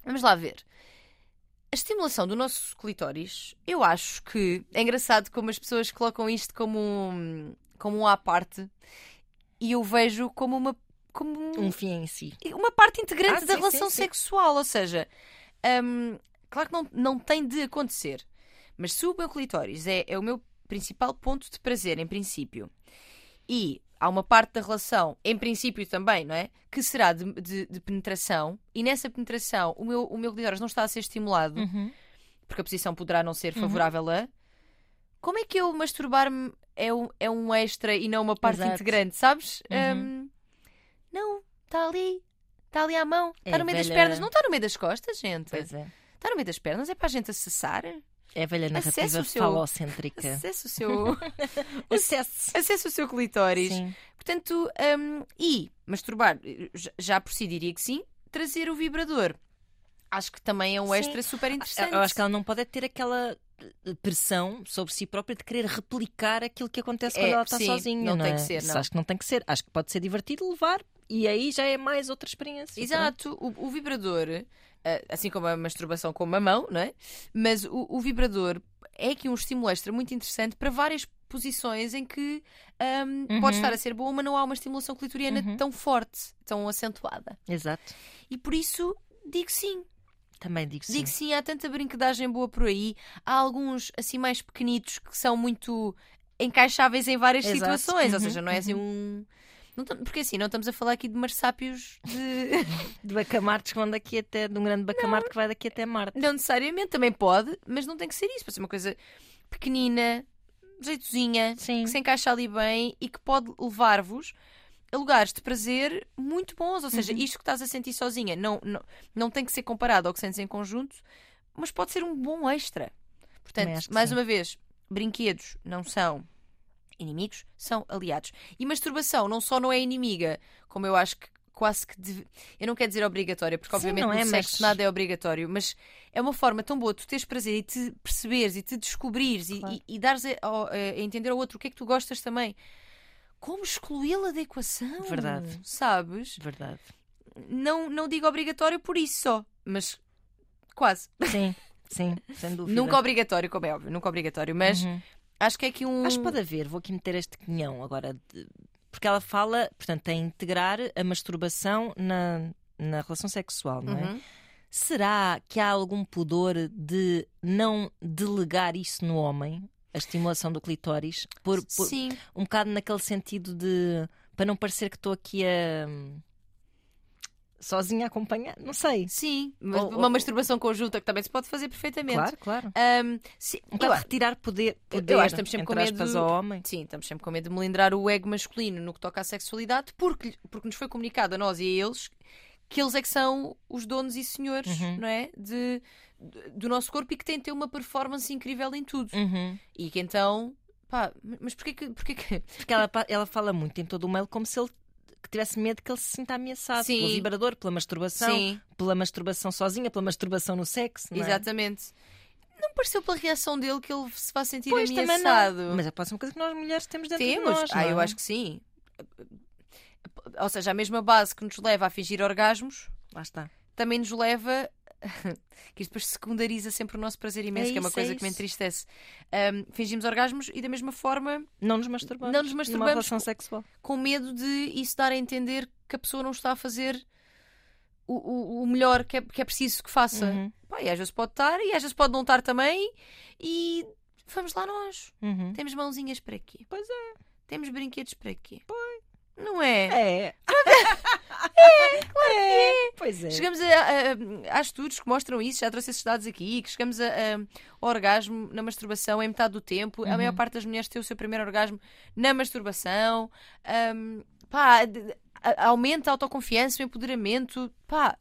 vamos lá ver. A estimulação do nosso clitóris, eu acho que é engraçado como as pessoas colocam isto como um, como um à parte e eu vejo como uma, como um- Um fim em si. uma parte integrante Ah, da sim, relação sim, sim. sexual. Ou seja, hum, claro que não, não tem de acontecer, mas se o meu clitóris é, é o meu principal ponto de prazer, em princípio, e há uma parte da relação, em princípio também, não é? Que será de, de- de penetração, e nessa penetração o meu, o meu clitóris não está a ser estimulado, Uhum. porque a posição poderá não ser favorável a. Como é que eu masturbar-me é um, é um extra e não uma parte Exato. integrante, sabes? Uhum. Hum, não, está ali. Está ali à mão. Está É no meio das velha- pernas. Não está no meio das costas, gente. Pois é. Está no meio das pernas. É para a gente acessar. É a velha Acesse narrativa o seu- falocêntrica. Acesse o seu, [LAUGHS] Acesse. acesse o seu clitóris. Sim. Portanto, hum, e masturbar, já- por si diria que sim. Trazer o vibrador. Acho que também é um Sim. extra super interessante. Eu acho que ela não pode é ter aquela eh, pressão sobre si própria de querer replicar aquilo que acontece É, quando ela está sim, sozinha. não Não, tem é? que ser, não. Acho que não tem que ser. Acho que pode ser divertido levar e aí já é mais outra experiência. Exato, o, o vibrador, assim como a masturbação com uma mão, não é? Mas o, o vibrador é aqui um estímulo extra muito interessante para várias posições em que ahm, Uhum. pode estar a ser boa, mas não há uma estimulação clitoriana Uhum. tão forte, tão acentuada. Exato. E por isso digo sim. Também digo sim. Digo sim, há tanta brinquedagem boa por aí. Há alguns assim mais pequenitos que são muito encaixáveis em várias Exato. situações. Ou Uhum, seja, não é assim um. Não porque assim, não estamos a falar aqui de marsápios de. [LAUGHS] De bacamartes que vão daqui até, de um grande bacamarte que vai daqui até Marte. Não necessariamente, também pode, mas não tem que ser isso. Pode ser uma coisa pequenina, jeitozinha, Sim. que se encaixa ali bem e que pode levar-vos a lugares de prazer muito bons. Ou seja, Uhum. isto que estás a sentir sozinha não, não, não tem que ser comparado ao que sentes em conjunto, mas pode ser um bom extra. Portanto, mais sim. uma vez, brinquedos não são inimigos, são aliados. E masturbação não só não é inimiga, como eu acho que quase que. deve- Eu não quero dizer obrigatória, porque Sim, obviamente não no é, sexo mas- nada é obrigatório, mas é uma forma tão boa de tu teres prazer e te perceberes e te descobrires e- Claro. e, e dares a, ao- a entender ao outro o que é que tu gostas também. Como excluí-la da equação? Verdade. Sabes? Verdade. Não, não digo obrigatório por isso só, mas quase. Sim, sim, [LAUGHS] sem dúvida. Nunca obrigatório, como é óbvio, nunca obrigatório, mas Uhum. Acho que é aqui um. Acho que pode haver, vou aqui meter este quinhão agora, de- porque ela fala, portanto, em integrar a masturbação na, na relação sexual, não é? Uhum. Será que há algum pudor de não delegar isso no homem, a estimulação do clitóris? Por, por- Sim, um bocado naquele sentido de para não parecer que estou aqui a sozinha acompanhar, não sei. sim. Mas Ou- uma ou- masturbação conjunta que também se pode fazer perfeitamente. Claro, claro. Ahm, sim, Um eu acho- retirar poder, eu poder acho que estamos sempre com medo aspas, ao homem. Sim, estamos sempre com medo de melindrar o ego masculino no que toca à sexualidade, porque, porque nos foi comunicado a nós e a eles que eles é que são os donos e senhores, Uhum. não é? De, de- do nosso corpo e que têm de ter uma performance incrível em tudo. Uhum. E que então, pá, mas porquê que. Porquê que... Porque ela, ela fala muito em todo o mail como se ele que tivesse medo que ele se sinta ameaçado Sim. pelo vibrador, pela masturbação, Sim, pela masturbação sozinha, pela masturbação no sexo. Não é? exatamente. Não pareceu pela reação dele que ele se vai sentir Pois também ameaçado. não. Mas pode ser uma coisa que nós mulheres temos dentro de Temos. nós. ah, não eu é? acho que sim. Ou seja, a mesma base que nos leva a fingir orgasmos Lá está. também nos leva. [LAUGHS] que isto depois secundariza sempre o nosso prazer imenso, É que é uma isso, é coisa que me entristece. Ahm, fingimos orgasmos e da mesma forma Não nos masturbamos. Não nos numa masturbamos relação com- sexual. com medo de isso dar a entender que a pessoa não está a fazer o, o, o melhor que é, que é preciso que faça. Uhum. Pá, e às vezes pode estar e às vezes pode não estar também. E vamos lá nós. Uhum. Temos mãozinhas para quê? Pois é. Temos brinquedos para quê? Pois. Não é? É. é, [LAUGHS] claro é. Pois é. Chegamos a, a- há estudos que mostram isso, já trouxe esses dados aqui, que chegamos a, a- ao orgasmo na masturbação em metade do tempo. A maior parte das mulheres tem o seu primeiro orgasmo na masturbação. Ahm, pá, de- a- aumenta a autoconfiança, o empoderamento. Pá,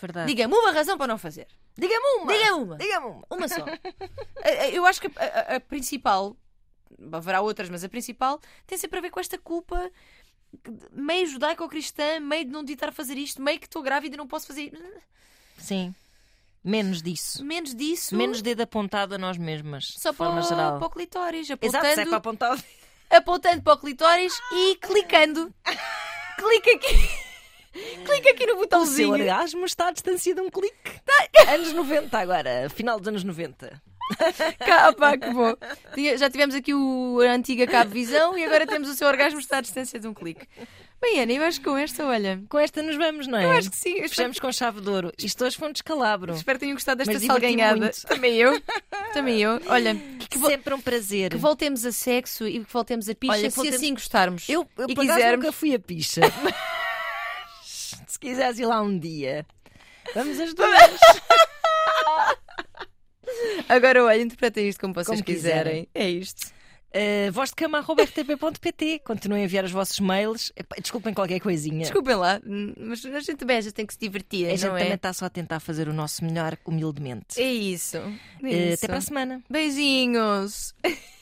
Verdade. diga-me uma razão para não fazer. Diga-me uma. Diga-me uma. Diga-me uma. Uma só. [LAUGHS] A- a- Eu acho que a, a- a principal, haverá outras, mas a principal tem sempre a ver com esta culpa meio judaico-cristã, meio de não a fazer isto, meio que estou grávida e não posso fazer. Sim. Menos disso. Menos disso. Menos dedo apontado a nós mesmas. Só de forma para, o- geral. para o clitóris, Exato, é apontando, para apontar o dedo. apontando para o clitóris e clicando. Clica aqui. Clica aqui no O seu botãozinho. orgasmo está à distância de um clique. Anos 90 agora, final dos anos 90. Cá, pá, que bom. Já tivemos aqui o, a antiga Cabo Visão e agora temos o seu orgasmo está à distância de um clique. Bem, Ana, eu acho que com esta, olha, Com esta nos vamos, não é? eu acho que sim. Fechamos com chave de ouro. Isto hoje foi um descalabro. espero que tenham gostado desta salganhada. muito. Também eu. Também eu. Olha, que, vo- Sempre um prazer. que voltemos a sexo e que voltemos a picha Olha, se voltemos- assim gostarmos. Eu, eu e quisermos. nunca fui a picha. [LAUGHS] Mas se quiseres ir lá um dia, vamos as duas. [LAUGHS] [LAUGHS] Agora, olha, interpretem isto como vocês Como quiserem. É isto. Uh, voz de cama rtp.pt. Continuem a enviar os vossos mails. Desculpem qualquer coisinha. Desculpem lá, mas a gente também vezes tem que se divertir, A gente não também é? está só a tentar fazer o nosso melhor humildemente. É isso. É Uh, isso. até para a semana. Beijinhos. [LAUGHS]